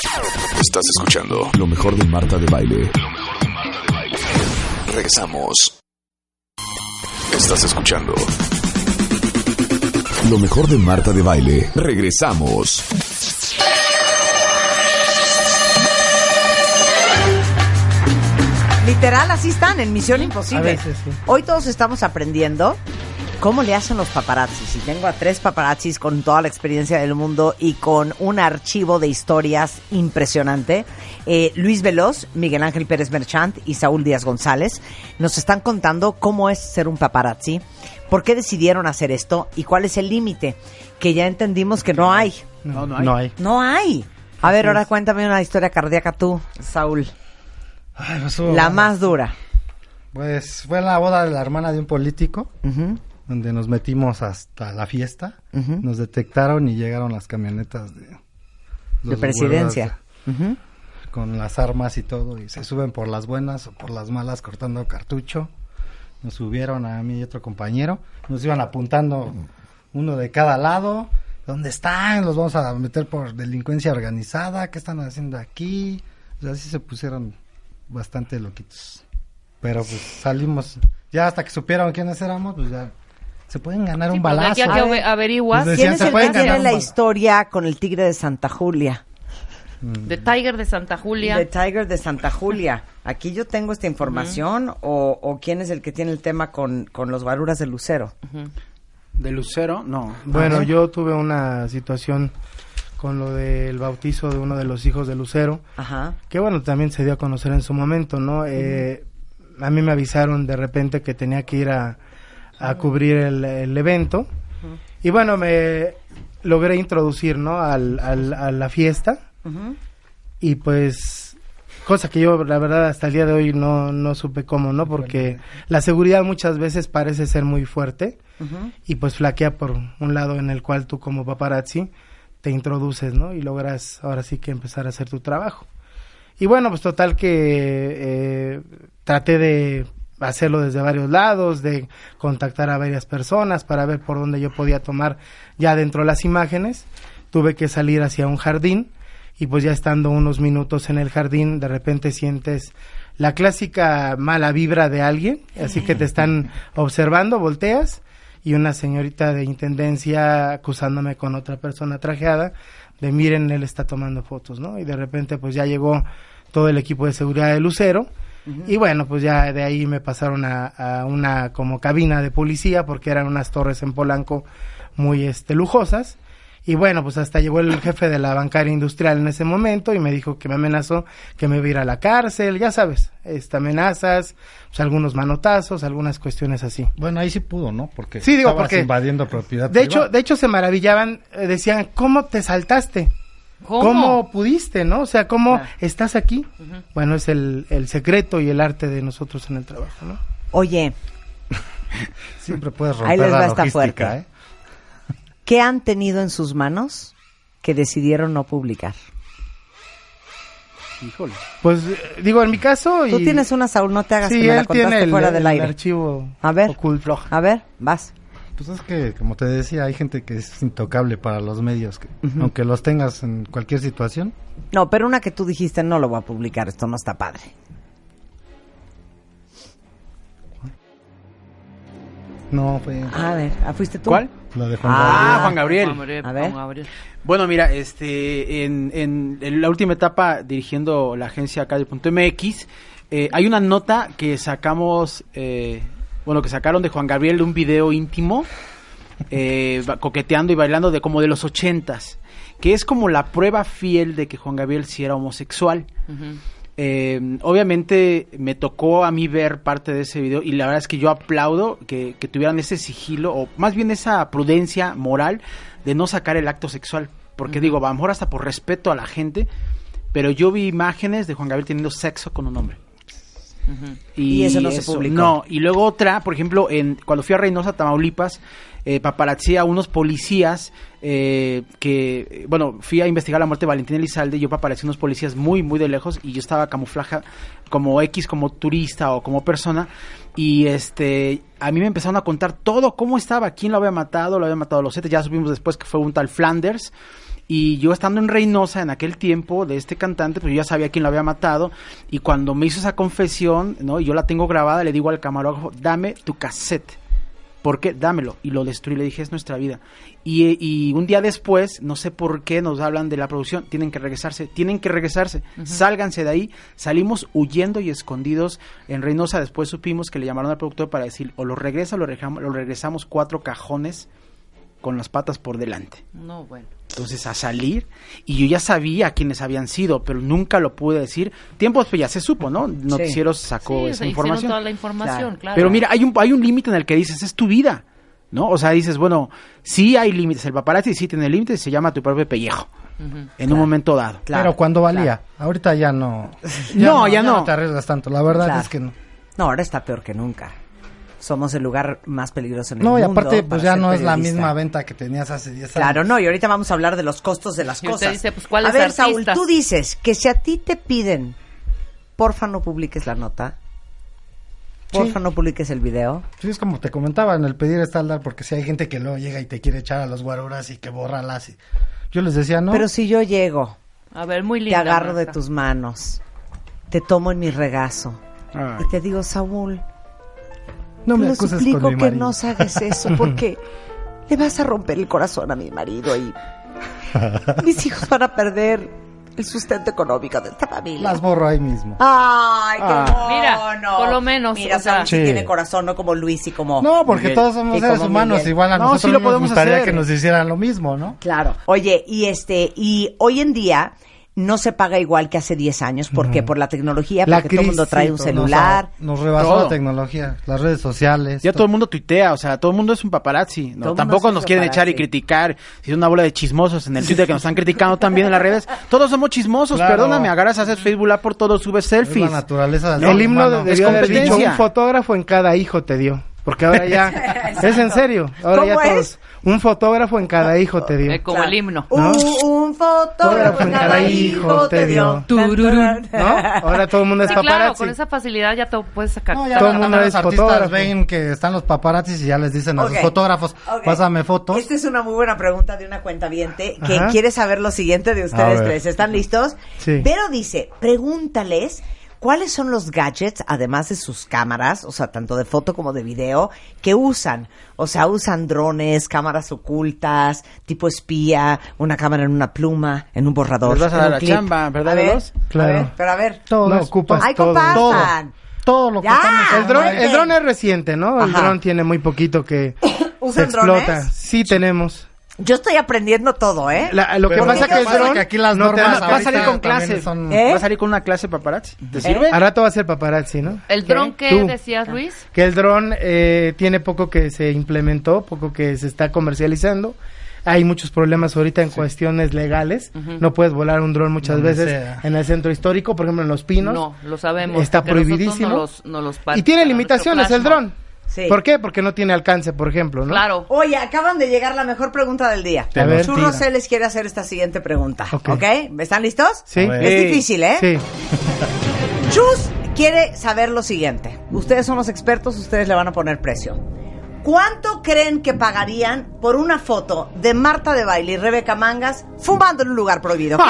Speaker 1: Estás escuchando lo mejor de Marta de Baile. Lo mejor de Marta de Baile. Regresamos. Estás escuchando lo mejor de Marta de Baile. Regresamos.
Speaker 3: Literal, así están en Misión Imposible.
Speaker 7: A veces, sí.
Speaker 3: Hoy todos estamos aprendiendo cómo le hacen los paparazzis. Y tengo a tres paparazzis con toda la experiencia del mundo y con un archivo de historias impresionante. Eh, Luis Veloz, Miguel Ángel Pérez Merchant y Saúl Díaz González nos están contando cómo es ser un paparazzi, por qué decidieron hacer esto y cuál es el límite, que ya entendimos que no hay.
Speaker 5: No, no hay.
Speaker 4: No hay.
Speaker 3: No hay. A ver, ahora cuéntame una historia cardíaca tú, Saúl.
Speaker 4: Ay, pues,
Speaker 3: La
Speaker 4: bueno.
Speaker 3: más dura.
Speaker 4: Pues fue en la boda de la hermana de un político. Donde nos metimos hasta la fiesta.
Speaker 3: Ujú.
Speaker 4: Nos detectaron y llegaron las camionetas de...
Speaker 3: de presidencia.
Speaker 4: con las armas y todo, y se suben por las buenas o por las malas cortando cartucho. Nos subieron a mí y otro compañero, nos iban apuntando uno de cada lado. ¿Dónde están? Los vamos a meter por delincuencia organizada. ¿Qué están haciendo aquí? O sea, así se pusieron bastante loquitos. Pero pues salimos, ya hasta que supieron quiénes éramos, pues ya se pueden ganar
Speaker 6: Sí,
Speaker 4: un
Speaker 6: pues,
Speaker 4: balazo.
Speaker 6: a que
Speaker 3: A ver.
Speaker 6: ave- averiguas
Speaker 4: Pues
Speaker 3: ¿Quién es
Speaker 4: se
Speaker 3: el que tiene la historia con el tigre de Santa Julia?
Speaker 6: de Tiger de Santa Julia.
Speaker 3: The Tiger de Santa Julia. Aquí yo tengo esta información o, o quién es el que tiene el tema con, con los guaruras de Lucero.
Speaker 5: De Lucero, no.
Speaker 7: Bueno, yo tuve una situación con lo del bautizo de uno de los hijos de Lucero,
Speaker 3: Ajá.
Speaker 7: que bueno, también se dio a conocer en su momento, ¿no? Eh, a mí me avisaron de repente que tenía que ir a, a cubrir el, el evento y bueno, me logré introducir, ¿no? Al, al- a la fiesta y pues cosa que yo la verdad hasta el día de hoy no, no supe cómo, ¿no? Porque la seguridad muchas veces parece ser muy fuerte y pues flaquea por un lado en el cual tú como paparazzi te introduces, ¿no? Y logras ahora sí que empezar a hacer tu trabajo. Y bueno, pues total que eh, traté de hacerlo desde varios lados, de contactar a varias personas para ver por dónde yo podía tomar ya dentro las imágenes. Tuve que salir hacia un jardín y pues ya estando unos minutos en el jardín, de repente sientes la clásica mala vibra de alguien, así que te están observando, volteas y una señorita de intendencia acusándome con otra persona trajeada de miren, él está tomando fotos, ¿no? Y de repente pues ya llegó todo el equipo de seguridad de Lucero y bueno, pues ya de ahí me pasaron a, a una como cabina de policía porque eran unas torres en Polanco muy este lujosas y bueno, pues hasta llegó el jefe de la bancaria industrial en ese momento y me dijo que me amenazó que me iba a ir a la cárcel, ya sabes, este, amenazas, pues algunos manotazos, algunas cuestiones así.
Speaker 4: Bueno, ahí sí pudo, ¿no? Porque
Speaker 7: Sí, digo,
Speaker 4: estabas
Speaker 7: porque-
Speaker 4: invadiendo propiedad
Speaker 7: De hecho,
Speaker 4: privada.
Speaker 7: de hecho se maravillaban, eh, decían, ¿cómo te saltaste?
Speaker 6: ¿Cómo?
Speaker 7: pudiste, no? O sea, ¿cómo
Speaker 3: Ah.
Speaker 7: estás aquí? Bueno, es el, el secreto y el arte de nosotros en el trabajo, ¿no?
Speaker 3: Oye,
Speaker 4: siempre puedes
Speaker 3: Ahí
Speaker 4: romper
Speaker 3: les va
Speaker 4: la
Speaker 3: esta
Speaker 4: logística,
Speaker 3: fuerte.
Speaker 4: ¿eh?
Speaker 3: ¿qué han tenido en sus manos que decidieron no publicar?
Speaker 5: Híjole.
Speaker 7: Pues eh, digo, en mi caso...
Speaker 3: Tú
Speaker 7: y-
Speaker 3: tienes una, Saúl, no te hagas
Speaker 7: Sí,
Speaker 3: que me la
Speaker 7: él tiene
Speaker 3: contaste
Speaker 7: el,
Speaker 3: fuera del
Speaker 7: el
Speaker 3: aire.
Speaker 7: archivo
Speaker 3: A ver,
Speaker 7: oculto.
Speaker 3: a ver, vas.
Speaker 4: Pues es que, como te decía, hay gente que es intocable para los medios, que aunque los tengas en cualquier situación.
Speaker 3: No, pero una que tú dijiste, no lo voy a publicar, esto no está padre.
Speaker 4: No, fue
Speaker 3: A ver, ¿ah, ¿fuiste tú?
Speaker 5: ¿Cuál?
Speaker 4: la de Juan
Speaker 3: Ah,
Speaker 4: Gabriel.
Speaker 5: Ah, Juan Gabriel.
Speaker 6: Juan Gabriel,
Speaker 3: A ver.
Speaker 6: Juan Gabriel.
Speaker 5: Bueno, mira, este, en, en, en la última etapa dirigiendo la agencia Calle.mx, eh, hay una nota que sacamos, eh, bueno, que sacaron de Juan Gabriel un video íntimo, eh, coqueteando y bailando de como de los ochentas, que es como la prueba fiel de que Juan Gabriel sí era homosexual. Eh, obviamente me tocó a mí ver parte de ese video y la verdad es que yo aplaudo que, que tuvieran ese sigilo o más bien esa prudencia moral de no sacar el acto sexual. Porque digo, a lo mejor hasta por respeto a la gente, pero yo vi imágenes de Juan Gabriel teniendo sexo con un hombre.
Speaker 3: Y eso no se publicó.
Speaker 5: No, y luego otra, por ejemplo, en cuando fui a Reynosa, Tamaulipas, eh, paparazzi a unos policías eh, que, bueno, fui a investigar la muerte de Valentín Elizalde yo paparazzi a unos policías muy, muy de lejos y yo estaba camuflaje como X, como turista o como persona y este, a mí me empezaron a contar todo, cómo estaba, quién lo había matado, lo había matado a los siete, ya supimos después que fue un tal Flanders y yo estando en Reynosa en aquel tiempo de este cantante, pues yo ya sabía quién lo había matado. Y cuando me hizo esa confesión, ¿no? Y yo la tengo grabada, le digo al camarógrafo, dame tu cassette. ¿Por qué? Dámelo. Y lo destruí. Le dije, es nuestra vida. Y, y un día después, no sé por qué, nos hablan de la producción. Tienen que regresarse. Tienen que regresarse. Sálganse de ahí. Salimos huyendo y escondidos en Reynosa. Después supimos que le llamaron al productor para decir, o lo regresa o lo regresamos, lo regresamos cuatro cajones con las patas por delante.
Speaker 6: No, bueno.
Speaker 5: Entonces a salir y yo ya sabía quiénes habían sido, pero nunca lo pude decir. Tiempos pues ya se supo, ¿no? Noticieros sacó
Speaker 6: Sí,
Speaker 5: esa
Speaker 6: se hicieron
Speaker 5: información.
Speaker 6: toda la información,
Speaker 3: Claro.
Speaker 6: claro.
Speaker 5: Pero mira, hay un hay un límite en el que dices, es tu vida, ¿no? O sea, dices, bueno, sí hay límites, el paparazzi sí tiene límites, se llama tu propio pellejo en un momento dado.
Speaker 3: Claro,
Speaker 4: Pero cuando valía. Ahorita ya no.
Speaker 5: No, ya no.
Speaker 4: te arriesgas tanto. La verdad
Speaker 3: Claro.
Speaker 4: es que no.
Speaker 3: No, ahora está peor que nunca. Somos el lugar más peligroso en el
Speaker 4: No, y
Speaker 3: mundo.
Speaker 4: aparte,
Speaker 3: para
Speaker 4: pues ya no es la
Speaker 3: periodista.
Speaker 4: misma venta que tenías hace 10 años.
Speaker 3: Claro, no, y ahorita vamos a hablar de los costos de las
Speaker 6: Y usted
Speaker 3: cosas.
Speaker 6: dice, pues, ¿cuáles
Speaker 3: a ver, Saúl,
Speaker 6: artistas?
Speaker 3: tú dices que si a ti te piden, porfa no publiques la nota, porfa no publiques el video.
Speaker 4: Sí, es como te comentaba, en el pedir está el dar, porque si hay gente que luego llega y te quiere echar a los guaruras y que borralas. Y... Yo les decía, no.
Speaker 3: Pero si yo llego,
Speaker 6: A ver, muy
Speaker 3: te
Speaker 6: linda.
Speaker 3: agarro de
Speaker 6: Marta.
Speaker 3: tus manos, te tomo en mi regazo
Speaker 5: Ay.
Speaker 3: y te digo, Saúl,
Speaker 4: no me
Speaker 3: te lo suplico
Speaker 4: con mi
Speaker 3: que no hagas eso porque le vas a romper el corazón a mi marido y mis hijos van a perder el sustento económico de esta familia.
Speaker 4: Las borro ahí mismo.
Speaker 3: Ay, qué
Speaker 5: Ah.
Speaker 6: Mira,
Speaker 3: mono.
Speaker 6: por lo menos,
Speaker 3: Mira,
Speaker 6: o sea-
Speaker 3: sí tiene corazón, no como Luis y como...
Speaker 4: No, porque
Speaker 5: Miguel.
Speaker 4: todos somos
Speaker 3: Y
Speaker 4: seres humanos,
Speaker 3: Miguel.
Speaker 4: igual a
Speaker 5: No,
Speaker 4: nosotros
Speaker 5: sí lo
Speaker 4: nos
Speaker 5: podemos
Speaker 4: gustaría
Speaker 5: hacer.
Speaker 4: que nos hicieran lo mismo, ¿no?
Speaker 3: Claro. Oye, y este, y hoy en día no se paga igual que hace 10 años. ¿Por qué? Por la tecnología,
Speaker 4: La
Speaker 3: porque todo el mundo trae un celular.
Speaker 4: Nos, rebasó
Speaker 5: Todo.
Speaker 4: la tecnología, las redes sociales.
Speaker 5: Ya todo el mundo tuitea, o sea, todo el mundo es un paparazzi, ¿no? Tampoco nos quieren echar y criticar. Si es una bola de chismosos en el Twitter que nos están criticando también en las redes. Todos somos chismosos,
Speaker 4: Claro.
Speaker 5: perdóname, agarras, haces Facebook Live por todo, subes
Speaker 4: Es la
Speaker 5: selfies.
Speaker 4: naturaleza del
Speaker 5: No,
Speaker 7: el himno de-
Speaker 5: es
Speaker 7: debió haber dicho un fotógrafo en cada hijo te dio. Porque ahora ya, es en serio, ahora ya
Speaker 3: ¿Cómo
Speaker 7: todos,
Speaker 3: es?
Speaker 7: Un fotógrafo en cada hijo te dio.
Speaker 6: Eh, como
Speaker 3: Claro.
Speaker 6: el himno.
Speaker 7: ¿No?
Speaker 3: Un, un fotógrafo en cada hijo te dio.
Speaker 6: Tururú.
Speaker 7: ¿No? Ahora todo el mundo es
Speaker 6: Sí, claro,
Speaker 7: paparazzi.
Speaker 6: con esa facilidad ya te puedes sacar.
Speaker 4: No, ya
Speaker 7: Todo el mundo
Speaker 4: los
Speaker 7: es
Speaker 4: artistas
Speaker 7: fotógrafo.
Speaker 4: ven que están los paparazzis y ya les dicen a
Speaker 3: Ok.
Speaker 4: sus fotógrafos,
Speaker 3: Ok.
Speaker 4: pásame fotos.
Speaker 3: Esta es una muy buena pregunta de una cuenta que
Speaker 7: Ajá.
Speaker 3: quiere saber lo siguiente de ustedes tres. ¿Están listos?
Speaker 7: Sí.
Speaker 3: Pero dice, pregúntales cuáles son los gadgets, además de sus cámaras, o sea, tanto de foto como de video, que usan. O sea, usan drones, cámaras ocultas, tipo espía, una cámara en una pluma, en un borrador.
Speaker 5: Les vas a dar la
Speaker 3: clip.
Speaker 5: chamba, ¿verdad,
Speaker 3: A ver,
Speaker 5: Veloz?
Speaker 7: Claro.
Speaker 3: A ver, pero a ver.
Speaker 4: Todo
Speaker 7: No ocupas
Speaker 3: ¡Ay,
Speaker 7: todo.
Speaker 3: compartan!
Speaker 4: Todo lo que
Speaker 7: El dron, el dron es reciente, ¿no? El
Speaker 3: Ajá.
Speaker 7: dron tiene muy poquito que se
Speaker 3: ¿Usan
Speaker 7: explota.
Speaker 3: drones?
Speaker 7: Sí tenemos.
Speaker 3: Yo estoy aprendiendo todo, ¿eh?
Speaker 7: La- lo que pasa que dron
Speaker 4: que aquí las
Speaker 7: no
Speaker 4: normas
Speaker 5: Va a salir con clase.
Speaker 4: son-
Speaker 3: ¿Eh?
Speaker 5: Va a salir con una clase paparazzi. ¿Te sirve?
Speaker 7: A rato va a ser paparazzi, ¿no?
Speaker 6: ¿El dron que
Speaker 7: Tú.
Speaker 6: decías, Luis?
Speaker 7: Que el dron eh, tiene poco que se implementó, poco que se está comercializando. Hay muchos problemas ahorita en cuestiones legales. No puedes volar un dron muchas
Speaker 4: Donde
Speaker 7: veces
Speaker 4: sea.
Speaker 7: en el centro histórico, por ejemplo en Los Pinos.
Speaker 6: No, lo sabemos.
Speaker 7: Está prohibidísimo.
Speaker 6: no los- no los
Speaker 7: y tiene limitaciones el dron.
Speaker 3: Sí.
Speaker 7: ¿Por qué? Porque no tiene alcance, por ejemplo, ¿no?
Speaker 6: Claro.
Speaker 3: Oye, acaban de llegar la mejor pregunta del día.
Speaker 7: A ver,
Speaker 3: Churros
Speaker 7: tira.
Speaker 3: les quiere hacer esta siguiente pregunta.
Speaker 7: Ok.
Speaker 3: ¿Están listos?
Speaker 7: Sí.
Speaker 3: Es difícil, ¿eh?
Speaker 7: Sí.
Speaker 3: Chus quiere saber lo siguiente. Ustedes son los expertos, ustedes le van a poner precio. ¿Cuánto creen que pagarían por una foto de Marta de Baile y Rebeca Mangas fumando en un lugar prohibido?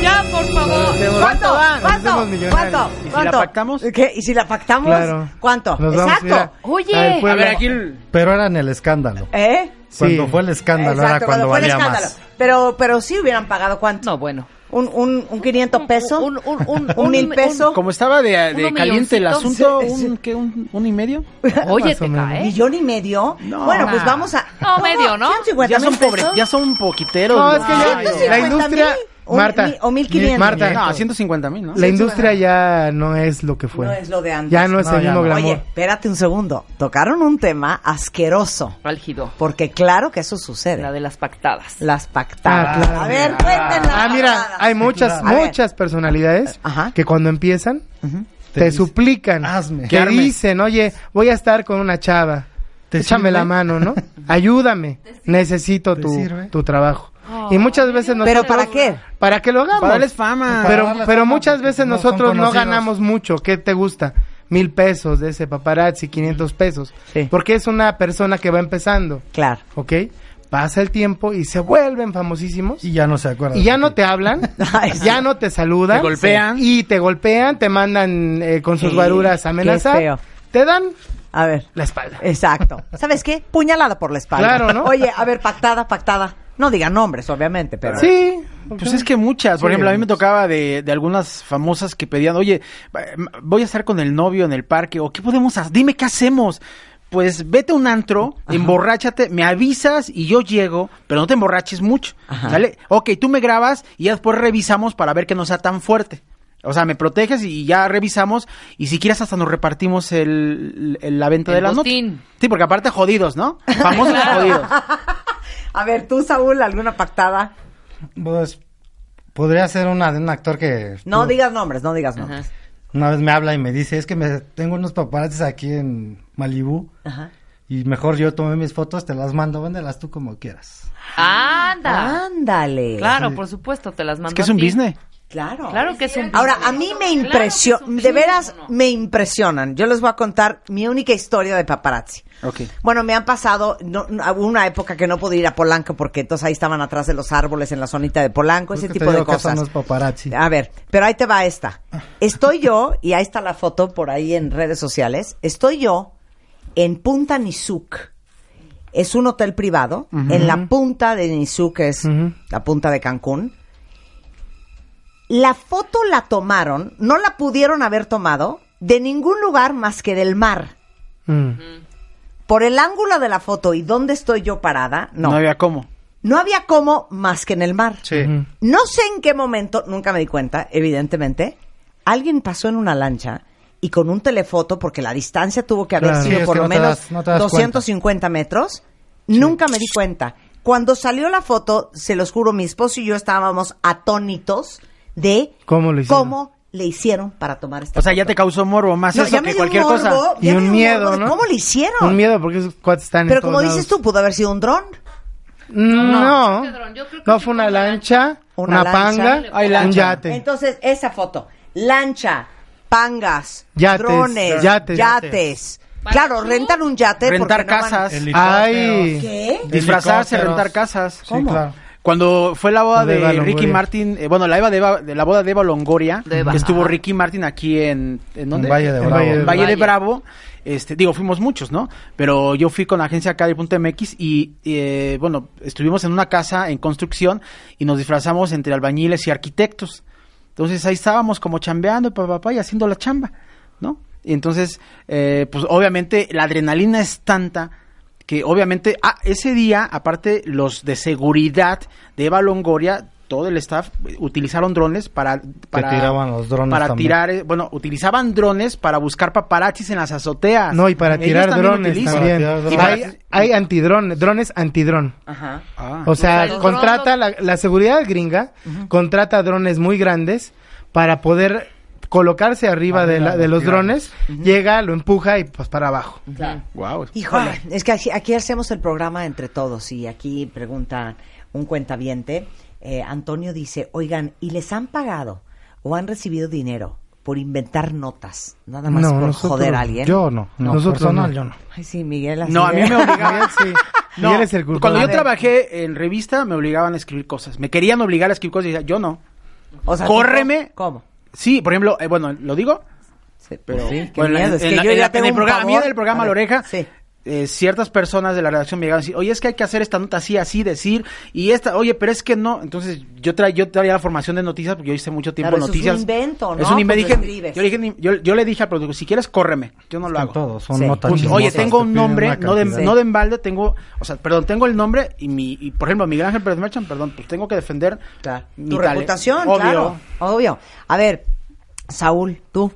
Speaker 6: Ya, por favor.
Speaker 3: ¿Cuánto? ¿Cuánto? ¿Cuánto?
Speaker 5: ¿Y si la pactamos?
Speaker 3: ¿Qué? ¿Y si la pactamos?
Speaker 7: Claro.
Speaker 3: ¿Cuánto?
Speaker 7: Nos
Speaker 3: Exacto.
Speaker 6: Oye.
Speaker 7: al
Speaker 5: A
Speaker 7: pueblo.
Speaker 5: ver, aquí el-
Speaker 4: Pero era en el escándalo.
Speaker 3: ¿Eh?
Speaker 4: Cuando
Speaker 7: Sí.
Speaker 4: fue el escándalo
Speaker 3: Exacto,
Speaker 4: era cuando
Speaker 3: fue el
Speaker 4: valía
Speaker 3: escándalo.
Speaker 4: más.
Speaker 3: Pero, pero sí hubieran pagado cuánto?
Speaker 6: No, bueno.
Speaker 3: ¿Un, un, un 500 pesos?
Speaker 6: Un, un, un,
Speaker 3: ¿Un mil pesos?
Speaker 5: Como estaba de, de
Speaker 6: Uno
Speaker 5: caliente el
Speaker 6: milloncito.
Speaker 5: asunto,
Speaker 3: Sí, sí.
Speaker 5: un, ¿qué, un, un y medio.
Speaker 6: Oye,
Speaker 7: Más o
Speaker 6: te
Speaker 7: menos.
Speaker 6: cae.
Speaker 3: ¿Millón y medio? bueno, pues vamos a...
Speaker 6: No, medio, ¿no?
Speaker 3: 150
Speaker 5: Ya son
Speaker 3: mil
Speaker 5: pobres,
Speaker 3: pesos.
Speaker 5: ya son poquiteros.
Speaker 7: No, es que ya la
Speaker 3: 150
Speaker 7: industria,
Speaker 3: mil o
Speaker 7: Marta,
Speaker 3: mil- o 1500.
Speaker 7: Marta,
Speaker 5: No, 150 mil, ¿no?
Speaker 7: la industria ya no es lo que fue.
Speaker 3: No es lo de antes.
Speaker 7: Ya no es
Speaker 4: No,
Speaker 7: el mismo
Speaker 4: no.
Speaker 7: glamour.
Speaker 3: Oye, espérate un segundo. Tocaron un tema asqueroso.
Speaker 6: Álgido.
Speaker 3: Porque claro que eso sucede.
Speaker 6: La de las pactadas.
Speaker 3: Las pactadas.
Speaker 7: Ah, claro.
Speaker 3: A ver, cuéntenla.
Speaker 7: Ah, mira, hay muchas, muchas personalidades
Speaker 3: Ajá.
Speaker 7: que cuando empiezan
Speaker 4: Te
Speaker 7: te,
Speaker 4: dice,
Speaker 7: suplican,
Speaker 4: "Hazme".
Speaker 7: que
Speaker 5: arme.
Speaker 7: dicen, oye, voy a estar con una chava,
Speaker 4: ¿Te
Speaker 7: échame
Speaker 4: sirve?
Speaker 7: la mano, ¿no? Ayúdame, necesito
Speaker 4: ¿Te
Speaker 7: tu, tu trabajo. Y muchas veces nosotros...
Speaker 3: ¿Pero para qué?
Speaker 7: Para que lo hagamos.
Speaker 5: Para darles fama.
Speaker 7: Pero,
Speaker 4: darles
Speaker 7: pero
Speaker 4: fama,
Speaker 7: muchas veces
Speaker 4: no
Speaker 7: nosotros no ganamos mucho. ¿Qué te gusta? Mil pesos de ese paparazzi, 500 pesos.
Speaker 3: Sí.
Speaker 7: Porque es una persona que va empezando,
Speaker 3: Claro.
Speaker 7: ¿ok? Pasa el tiempo y se vuelven famosísimos.
Speaker 4: Y ya no se acuerdan.
Speaker 7: Y ya no te hablan,
Speaker 3: sí.
Speaker 7: ya no te saludan.
Speaker 5: Te golpean.
Speaker 7: Y te golpean, te mandan eh, con sus
Speaker 3: Sí, qué
Speaker 7: amenazar. Te dan
Speaker 3: A ver.
Speaker 7: la espalda.
Speaker 3: Exacto. ¿Sabes qué? Puñalada por la espalda.
Speaker 7: Claro, ¿no?
Speaker 3: Oye, a ver, pactada, pactada. No digan nombres, obviamente, pero...
Speaker 7: Sí.
Speaker 5: Pues es que muchas, por
Speaker 7: Sí.
Speaker 5: ejemplo, a mí me tocaba de, de algunas famosas que pedían, oye, voy a estar con el novio en el parque, o qué podemos hacer, dime qué hacemos. Pues vete a un antro, emborráchate, me avisas y yo llego, pero no te emborraches mucho,
Speaker 3: Ajá.
Speaker 5: ¿sale? Ok, tú me grabas y ya después revisamos para ver que no sea tan fuerte. O sea, me proteges y ya revisamos y si quieres hasta nos repartimos el, el- la venta
Speaker 6: El
Speaker 5: de la nota.
Speaker 6: botín.
Speaker 5: Sí, porque aparte jodidos, ¿no? Famosos jodidos.
Speaker 3: A ver, tú, Saúl, ¿alguna pactada?
Speaker 4: Pues podría ser una de un actor que
Speaker 3: No
Speaker 4: tú-
Speaker 3: digas nombres, no digas nombres.
Speaker 4: una vez me habla y me dice, es que me tengo unos paparazzis aquí en Malibú
Speaker 3: Ajá.
Speaker 4: y mejor yo tomé mis fotos, te las mando, véndelas tú como quieras.
Speaker 6: Anda.
Speaker 3: Ándale.
Speaker 6: Claro, por supuesto, te las mando
Speaker 5: Es que es un business.
Speaker 3: Claro.
Speaker 6: Claro que es un
Speaker 3: Ahora, a mí me
Speaker 6: Claro es un
Speaker 3: de veras me impresionan. Yo les voy a contar mi única historia de paparazzi.
Speaker 5: Ok.
Speaker 3: Bueno, me han pasado, no, una época que no pude ir a Polanco porque entonces ahí estaban atrás de los árboles en la zonita de Polanco,
Speaker 4: Es
Speaker 3: ese tipo de
Speaker 4: digo que son
Speaker 3: cosas.
Speaker 4: los paparazzi.
Speaker 3: A ver, pero ahí te va esta. Estoy yo, y ahí está la foto por ahí en redes sociales, estoy yo en Punta Nizuc. Es un hotel privado en la punta de Nizuc, que es la punta de Cancún. La foto la tomaron, no la pudieron haber tomado de ningún lugar más que del mar.
Speaker 7: Mm.
Speaker 3: Por el ángulo de la foto y dónde estoy yo parada, no.
Speaker 5: No había cómo.
Speaker 3: No había cómo más que en el mar.
Speaker 5: Sí.
Speaker 3: No sé en qué momento, nunca me di cuenta, evidentemente, alguien pasó en una lancha y con un telefoto, porque la distancia tuvo que haber
Speaker 7: Claro.
Speaker 3: sido
Speaker 4: Sí,
Speaker 3: por lo
Speaker 4: no
Speaker 3: menos
Speaker 4: das- no te das
Speaker 3: 250 metros, nunca me di cuenta. Cuando salió la foto, se los juro, mi esposo y yo estábamos atónitos de
Speaker 7: ¿Cómo lo hicieron?
Speaker 3: cómo le hicieron para tomar esta
Speaker 5: O sea, ya
Speaker 3: foto.
Speaker 5: te causó morbo más
Speaker 3: No,
Speaker 5: eso
Speaker 3: ya me
Speaker 5: que
Speaker 3: dio
Speaker 5: cualquier
Speaker 3: morbo,
Speaker 5: cosa.
Speaker 7: Y
Speaker 3: ya me
Speaker 7: un
Speaker 3: dio
Speaker 7: miedo,
Speaker 3: morbo de
Speaker 7: ¿no?
Speaker 3: ¿Cómo le hicieron?
Speaker 7: Un miedo porque esos cuates están
Speaker 3: Pero
Speaker 7: en todos
Speaker 3: como dices
Speaker 7: lados.
Speaker 3: tú, pudo haber sido un dron.
Speaker 7: No,
Speaker 6: Pedrón, yo creo que
Speaker 7: no
Speaker 6: sí
Speaker 7: fue una lancha,
Speaker 3: Una
Speaker 7: una,
Speaker 3: lancha.
Speaker 7: panga,
Speaker 5: Ay,
Speaker 7: un
Speaker 5: lancha.
Speaker 7: yate.
Speaker 3: Entonces, esa foto, lancha, pangas,
Speaker 7: Yates,
Speaker 3: drones,
Speaker 7: yates.
Speaker 3: yates. Claro, rentan un yate
Speaker 5: Rentar
Speaker 3: porque no van-
Speaker 5: casas.
Speaker 7: Ay,
Speaker 3: ¿Qué?
Speaker 5: Disfrazarse,
Speaker 4: Helicópteros.
Speaker 5: rentar casas.
Speaker 4: Sí,
Speaker 3: ¿Cómo?
Speaker 4: claro.
Speaker 5: Cuando fue la boda
Speaker 7: De
Speaker 5: Ricky. Martin, eh, bueno, la, Eva de, Eva- de la boda de Eva Longoria,
Speaker 6: De Eva.
Speaker 5: que estuvo. Ricky Martin aquí en, ¿en dónde?
Speaker 4: En Valle de
Speaker 7: En
Speaker 4: Bravo.
Speaker 7: Valle de
Speaker 5: Valle. Bravo. Este, digo, fuimos muchos, ¿no? Pero yo fui con la agencia acá de Punta MX y, eh, bueno, estuvimos en una casa en construcción y nos disfrazamos entre albañiles y arquitectos. Entonces ahí estábamos como chambeando, papá, papá, y haciendo la chamba, ¿no? Y entonces, eh, pues obviamente la adrenalina es tanta que obviamente, ah, ese día, aparte los de seguridad de Eva Longoria, todo el staff eh, utilizaron drones para, para
Speaker 4: tiraban los drones
Speaker 5: para
Speaker 4: también.
Speaker 5: tirar, eh, bueno, utilizaban drones para buscar paparazzis en las azoteas.
Speaker 7: no, y para
Speaker 5: Ellos
Speaker 7: tirar
Speaker 5: también
Speaker 7: drones también.
Speaker 4: Tirar
Speaker 5: para-
Speaker 7: Hay, hay antidrones, drones antidrón.
Speaker 3: Ajá.
Speaker 5: Ah.
Speaker 7: O sea, contrata la seguridad gringa, contrata drones muy grandes para poder colocarse arriba de, la- de los drones, llega, lo empuja y pues para abajo.
Speaker 5: Wow.
Speaker 3: Híjole, es que aquí, aquí hacemos el programa entre todos y aquí pregunta un cuentaviente. eh, Antonio dice, oigan, ¿y les han pagado o han recibido dinero por inventar notas? Nada más por
Speaker 7: nosotros-
Speaker 3: joder a alguien.
Speaker 4: Yo no, no
Speaker 7: Nosotros
Speaker 4: personal
Speaker 7: no.
Speaker 4: yo no.
Speaker 3: Ay, sí, Miguel. así
Speaker 5: No, a mí me obligaban.
Speaker 7: Miguel, sí.
Speaker 5: No,
Speaker 7: Miguel es el culpable.
Speaker 5: cuando yo trabajé en revista me obligaban a escribir cosas. Me querían obligar a escribir cosas y decía, yo no.
Speaker 3: O sea,
Speaker 5: Córreme.
Speaker 3: ¿Cómo?
Speaker 5: Sí, por ejemplo, eh, bueno, ¿lo digo?
Speaker 3: Sí,
Speaker 5: Pero,
Speaker 3: sí,
Speaker 5: bueno,
Speaker 3: miedo,
Speaker 5: en-
Speaker 3: es
Speaker 5: en
Speaker 3: que
Speaker 5: la-
Speaker 3: yo
Speaker 5: en
Speaker 3: ya
Speaker 5: la-
Speaker 3: tengo
Speaker 5: en el programa, a mí en el programa La Oreja,
Speaker 3: Sí.
Speaker 5: Eh, ciertas personas de la redacción me llegaban a decir, oye, es que hay que hacer esta nota así, así, decir, y esta, oye, pero es que no. Entonces, yo, tra yo traía la formación de noticias porque yo hice mucho tiempo
Speaker 3: Claro, eso es un
Speaker 5: noticias.
Speaker 3: invento, ¿no?
Speaker 5: Es un invento. Dije- yo, le dije, ni- yo, yo le dije al productor, si quieres, córreme. Yo no lo hago.
Speaker 4: todos, son
Speaker 3: Sí.
Speaker 4: notas
Speaker 5: Punto.
Speaker 4: chismosas,
Speaker 5: Oye, tengo
Speaker 4: te
Speaker 5: un nombre, no de,
Speaker 4: cantidad.
Speaker 5: no de embalde, tengo, o sea, perdón, tengo el nombre y mi, y, por ejemplo, Miguel Ángel Pérez Merchan, perdón, pues tengo que defender
Speaker 3: Claro.
Speaker 5: mi
Speaker 3: Tu
Speaker 5: tale-
Speaker 3: reputación,
Speaker 5: obvio.
Speaker 3: claro. Obvio. A ver, Saúl, tú.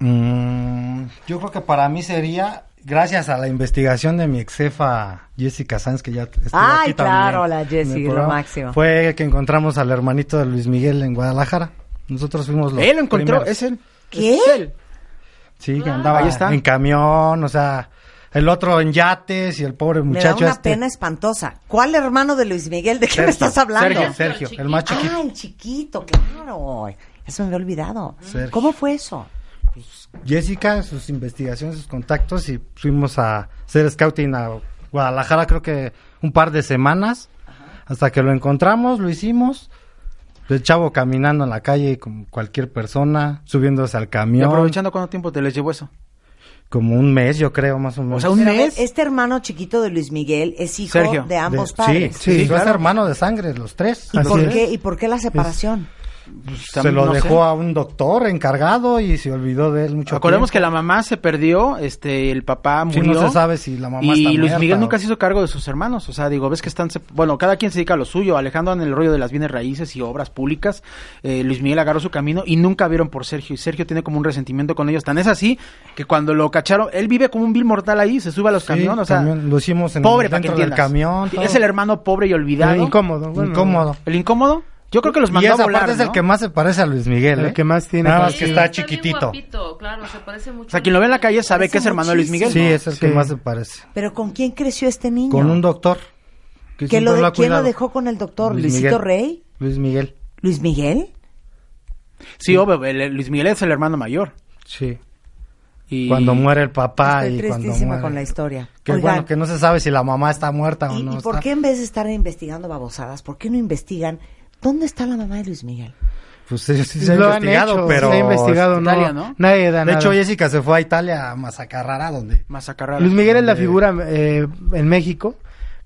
Speaker 4: Mm, yo creo que para mí sería, gracias a la investigación de mi ex jefa Jessica Sanz, que ya estuvo
Speaker 3: Ay,
Speaker 4: aquí también
Speaker 3: claro, la
Speaker 4: en el
Speaker 3: Jessie, lo máximo.
Speaker 4: Fue que encontramos al hermanito de Luis Miguel en Guadalajara. Nosotros fuimos los
Speaker 5: Él lo encontró,
Speaker 4: primeros.
Speaker 5: es él.
Speaker 3: ¿Qué?
Speaker 5: Es él.
Speaker 4: Sí, que andaba
Speaker 5: Ahí está.
Speaker 4: en camión, o sea, el otro en yates y el pobre
Speaker 3: Me da
Speaker 4: muchacho
Speaker 3: una
Speaker 4: este.
Speaker 3: pena espantosa. ¿Cuál hermano de Luis Miguel? ¿De qué me estás hablando?
Speaker 4: Sergio, Sergio, el más chiquito.
Speaker 3: Ah, el chiquito, claro. Eso me había olvidado.
Speaker 4: Sergio.
Speaker 3: ¿Cómo fue eso?
Speaker 4: Jessica, sus investigaciones, sus contactos y fuimos a hacer scouting a Guadalajara creo que un par de semanas hasta que lo encontramos, lo hicimos. El chavo caminando en la calle como cualquier persona, subiéndose al
Speaker 5: Y
Speaker 4: camión.
Speaker 5: aprovechando cuánto tiempo te les llevó eso.
Speaker 4: Como un mes, yo creo, más o menos.
Speaker 5: O sea, un
Speaker 3: Pero
Speaker 5: mes.
Speaker 3: este hermano chiquito de Luis Miguel es hijo
Speaker 5: Sergio,
Speaker 3: de
Speaker 4: De-
Speaker 3: ambos
Speaker 4: sí,
Speaker 3: padres.
Speaker 4: Sí,
Speaker 7: Sí,
Speaker 4: es
Speaker 7: claro.
Speaker 4: hermano de sangre, los tres.
Speaker 3: ¿Y por qué? ¿Y por qué la separación?
Speaker 4: Se lo
Speaker 5: no sé.
Speaker 4: dejó a un doctor encargado y se olvidó de él mucho
Speaker 5: Acordemos que la mamá se perdió, este, el papá
Speaker 4: Sí,
Speaker 5: murió.
Speaker 4: no se sabe si la mamá
Speaker 5: y
Speaker 4: está
Speaker 5: Luis
Speaker 4: muerta
Speaker 5: Miguel
Speaker 4: o-
Speaker 5: nunca se hizo cargo de sus hermanos. O sea, digo, ves que están. Bueno, cada quien se dedica a lo suyo. Alejandro en el rollo de las bienes raíces y obras públicas. Eh, Luis Miguel agarró su camino y nunca vieron por Sergio. Y Sergio tiene como un resentimiento con ellos. Tan es así que cuando lo cacharon, él vive como un vil mortal ahí, se sube a los
Speaker 4: Sí,
Speaker 5: camiones. O sea,
Speaker 4: camión, lo hicimos en
Speaker 5: pobre para que
Speaker 4: dentro del camión.
Speaker 5: Sí,
Speaker 4: todo.
Speaker 5: Es el hermano pobre y olvidado.
Speaker 7: Pero incómodo. bueno,
Speaker 4: Incómodo.
Speaker 5: ¿El incómodo? Yo creo que los
Speaker 4: Y
Speaker 5: mandó a
Speaker 4: esa
Speaker 5: volar,
Speaker 4: parte es el que más se parece a Luis Miguel,
Speaker 7: El
Speaker 4: ¿eh?
Speaker 7: que más tiene
Speaker 4: Nada más que está chiquitito.
Speaker 6: guapito, claro, se parece mucho.
Speaker 5: O sea, quien lo ve en la calle sabe
Speaker 3: Parece
Speaker 5: que es hermano de Luis Miguel.
Speaker 4: Sí,
Speaker 5: ¿no?
Speaker 4: es el que
Speaker 7: Sí.
Speaker 4: más se parece.
Speaker 3: ¿Pero con quién creció este niño?
Speaker 4: Con un doctor. Que
Speaker 3: ¿Que
Speaker 4: siempre
Speaker 3: lo de-
Speaker 4: ha
Speaker 3: ¿Quién lo dejó con el doctor?
Speaker 4: Luis
Speaker 3: ¿Luisito
Speaker 4: Miguel.
Speaker 3: Rey?
Speaker 4: Luis Miguel.
Speaker 3: ¿Luis Miguel?
Speaker 5: Sí, obvio, el- el Luis Miguel es el hermano mayor.
Speaker 4: Sí.
Speaker 5: Y...
Speaker 4: Cuando muere el papá
Speaker 3: Estoy
Speaker 4: y cuando muere.
Speaker 3: con la historia.
Speaker 4: Que
Speaker 3: Oigan,
Speaker 4: bueno, que no se sabe si la mamá está muerta o
Speaker 3: ¿y,
Speaker 4: no
Speaker 3: y por
Speaker 4: está.
Speaker 3: qué en vez de estar investigando babosadas, por qué no investigan dónde está la mamá de Luis Miguel?
Speaker 4: Pues ellos sí se ha
Speaker 7: Lo han
Speaker 4: investigado,
Speaker 7: hecho,
Speaker 4: pero...
Speaker 7: se ha investigado, no,
Speaker 5: Italia, ¿no?
Speaker 7: nadie da
Speaker 4: De hecho,
Speaker 7: nada.
Speaker 4: Jessica se fue a Italia a Mazacarrara, donde...
Speaker 5: Mazacarrada.
Speaker 7: Luis Miguel es la figura eh, en México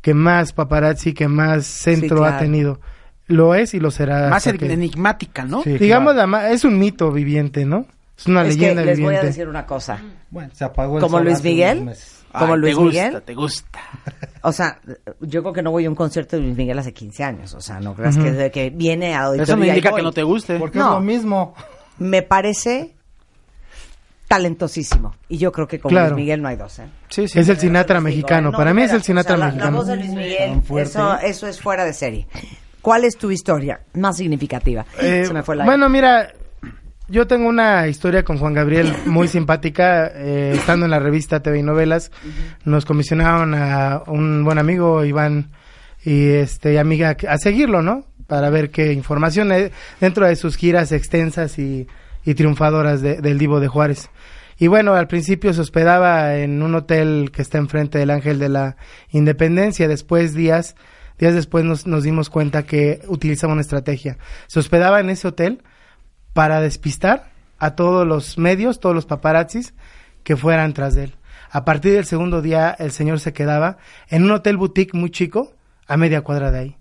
Speaker 7: que más paparazzi, que más centro
Speaker 3: claro.
Speaker 7: ha tenido. Lo es y lo será.
Speaker 5: Más
Speaker 7: que-
Speaker 5: enigmática, ¿no?
Speaker 4: Sí,
Speaker 7: Digamos,
Speaker 4: claro.
Speaker 7: la ma- es un mito viviente, ¿no? Es una
Speaker 3: es que
Speaker 7: leyenda
Speaker 3: les voy a decir una cosa.
Speaker 4: Bueno, se apagó el
Speaker 3: ¿Como Luis Miguel? como Luis
Speaker 5: te gusta,
Speaker 3: Miguel.
Speaker 5: te gusta.
Speaker 3: O sea, yo creo que no voy a un concierto de Luis Miguel hace 15 años. O sea, no creas que que viene a
Speaker 5: Eso
Speaker 3: ahí
Speaker 5: indica que no te guste.
Speaker 4: Porque
Speaker 3: No.
Speaker 4: es lo mismo.
Speaker 3: Me parece talentosísimo. Y yo creo que con
Speaker 7: Claro.
Speaker 3: Luis Miguel no hay dos, ¿eh?
Speaker 5: Sí, sí.
Speaker 7: Es el Sinatra mexicano.
Speaker 3: No,
Speaker 7: Para mí es el Sinatra
Speaker 3: o sea,
Speaker 7: mexicano.
Speaker 3: La, voz de Luis Miguel, eso, eso es fuera de serie. ¿Cuál es tu historia más significativa?
Speaker 7: Eh,
Speaker 3: Se me fue la
Speaker 7: bueno, mira, yo tengo una historia con Juan Gabriel muy simpática. eh, estando en la revista TV y Novelas, nos comisionaron a un buen amigo, Iván, y este amiga, a seguirlo, ¿no? Para ver qué información hay dentro de sus giras extensas y, y triunfadoras de- del Divo de Juárez. Y bueno, al principio se hospedaba en un hotel que está enfrente del Ángel de la Independencia. Después, días, días después nos, nos dimos cuenta que utilizaba una estrategia. Se hospedaba en ese hotel para despistar a todos los medios, todos los paparazzis que fueran tras de él. A partir del segundo día, el señor se quedaba en un hotel boutique muy chico, a media cuadra de ahí.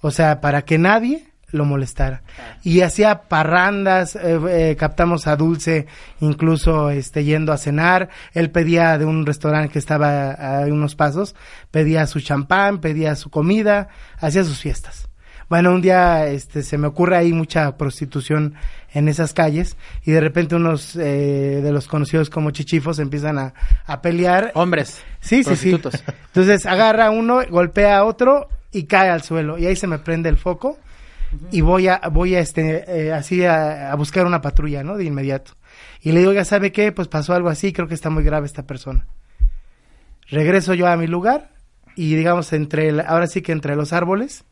Speaker 7: O sea, para que nadie lo molestara. Y hacía parrandas, eh, eh, captamos a Dulce incluso este yendo a cenar, él pedía de un restaurante que estaba a unos pasos, pedía su champán, pedía su comida, hacía sus fiestas. Bueno, un día este se me ocurre ahí mucha prostitución en esas calles y de repente unos eh, de los conocidos como chichifos empiezan a, a pelear
Speaker 5: Hombres.
Speaker 7: Sí, sí, sí.
Speaker 5: prostitutos.
Speaker 7: Entonces agarra uno, golpea a otro y cae al suelo. Y ahí se me prende el foco. y voy a, voy a este, eh, así a, a buscar una patrulla, ¿no? De inmediato. Y le digo, ya sabe qué, pues pasó algo así, creo que está muy grave esta persona. Regreso yo a mi lugar y digamos entre, el- ahora sí que entre los árboles,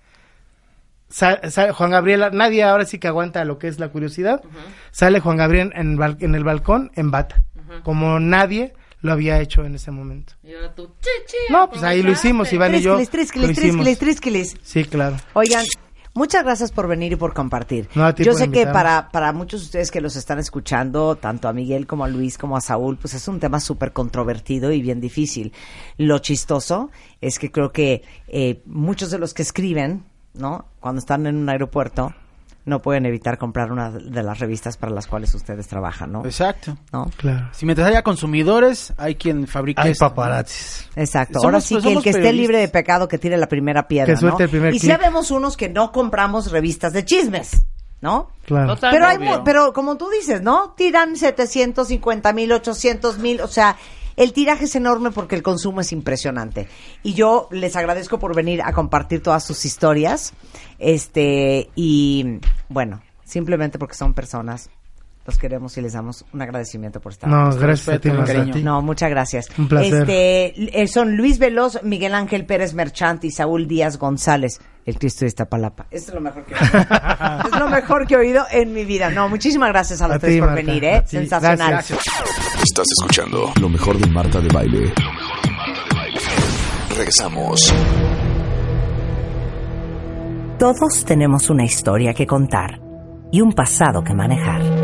Speaker 7: sa- sa- Juan Gabriel, nadie ahora sí que aguanta lo que es la curiosidad, sale Juan Gabriel en, en el balcón en bata, como nadie lo había hecho en ese momento.
Speaker 6: Y ahora tú, chichi,
Speaker 7: No, pues ahí lo hicimos, Iván y yo.
Speaker 3: Trisquiles, trisquiles,
Speaker 7: lo hicimos.
Speaker 3: trisquiles, trisquiles.
Speaker 7: Sí, claro.
Speaker 3: Oigan, muchas gracias por venir y por compartir.
Speaker 7: No, a ti
Speaker 3: Yo
Speaker 7: por
Speaker 3: sé que para, para muchos de ustedes que los están escuchando, tanto a Miguel como a Luis como a Saúl, pues es un tema súper controvertido y bien difícil. Lo chistoso es que creo que eh, muchos de los que escriben, ¿no? Cuando están en un aeropuerto, no pueden evitar comprar una de las revistas para las cuales ustedes trabajan, ¿no?
Speaker 5: Exacto.
Speaker 3: ¿No?
Speaker 7: Claro.
Speaker 5: Si mientras haya consumidores, hay quien fabrique
Speaker 4: Hay
Speaker 5: esto, ¿no?
Speaker 4: paparazzis.
Speaker 3: Exacto.
Speaker 5: Somos-
Speaker 3: Ahora sí
Speaker 5: pues,
Speaker 3: que el que esté libre de pecado que tire la primera piedra,
Speaker 7: Que suelte
Speaker 3: ¿no?
Speaker 7: el primer
Speaker 3: y
Speaker 7: clip.
Speaker 3: vemos unos que no compramos revistas de chismes, ¿no?
Speaker 7: Claro.
Speaker 3: Pero hay, pero como tú dices, ¿no? Tiran 750 mil, 800 mil, o sea, el tiraje es enorme porque el consumo es impresionante. Y yo les agradezco por venir a compartir todas sus historias, este, y bueno, simplemente porque son personas, los queremos y les damos un agradecimiento por estar.
Speaker 7: No,
Speaker 3: aquí.
Speaker 7: gracias a ti,
Speaker 5: cariño.
Speaker 3: No, muchas gracias.
Speaker 7: Un placer.
Speaker 3: Este, eh, son Luis Veloz, Miguel Ángel Pérez Merchant y Saúl Díaz González, el Cristo de Iztapalapa. Esto es lo mejor que he oído. es lo mejor que he oído en mi vida. No, muchísimas gracias a los
Speaker 7: A
Speaker 3: tres
Speaker 7: ti,
Speaker 3: por
Speaker 7: Marta,
Speaker 3: venir,
Speaker 7: a
Speaker 3: ¿eh? Sensacional.
Speaker 7: Gracias.
Speaker 1: Estás escuchando lo mejor de Marta de Baile. Lo mejor de Marta de Baile. Regresamos.
Speaker 3: Todos tenemos una historia que contar y un pasado que manejar.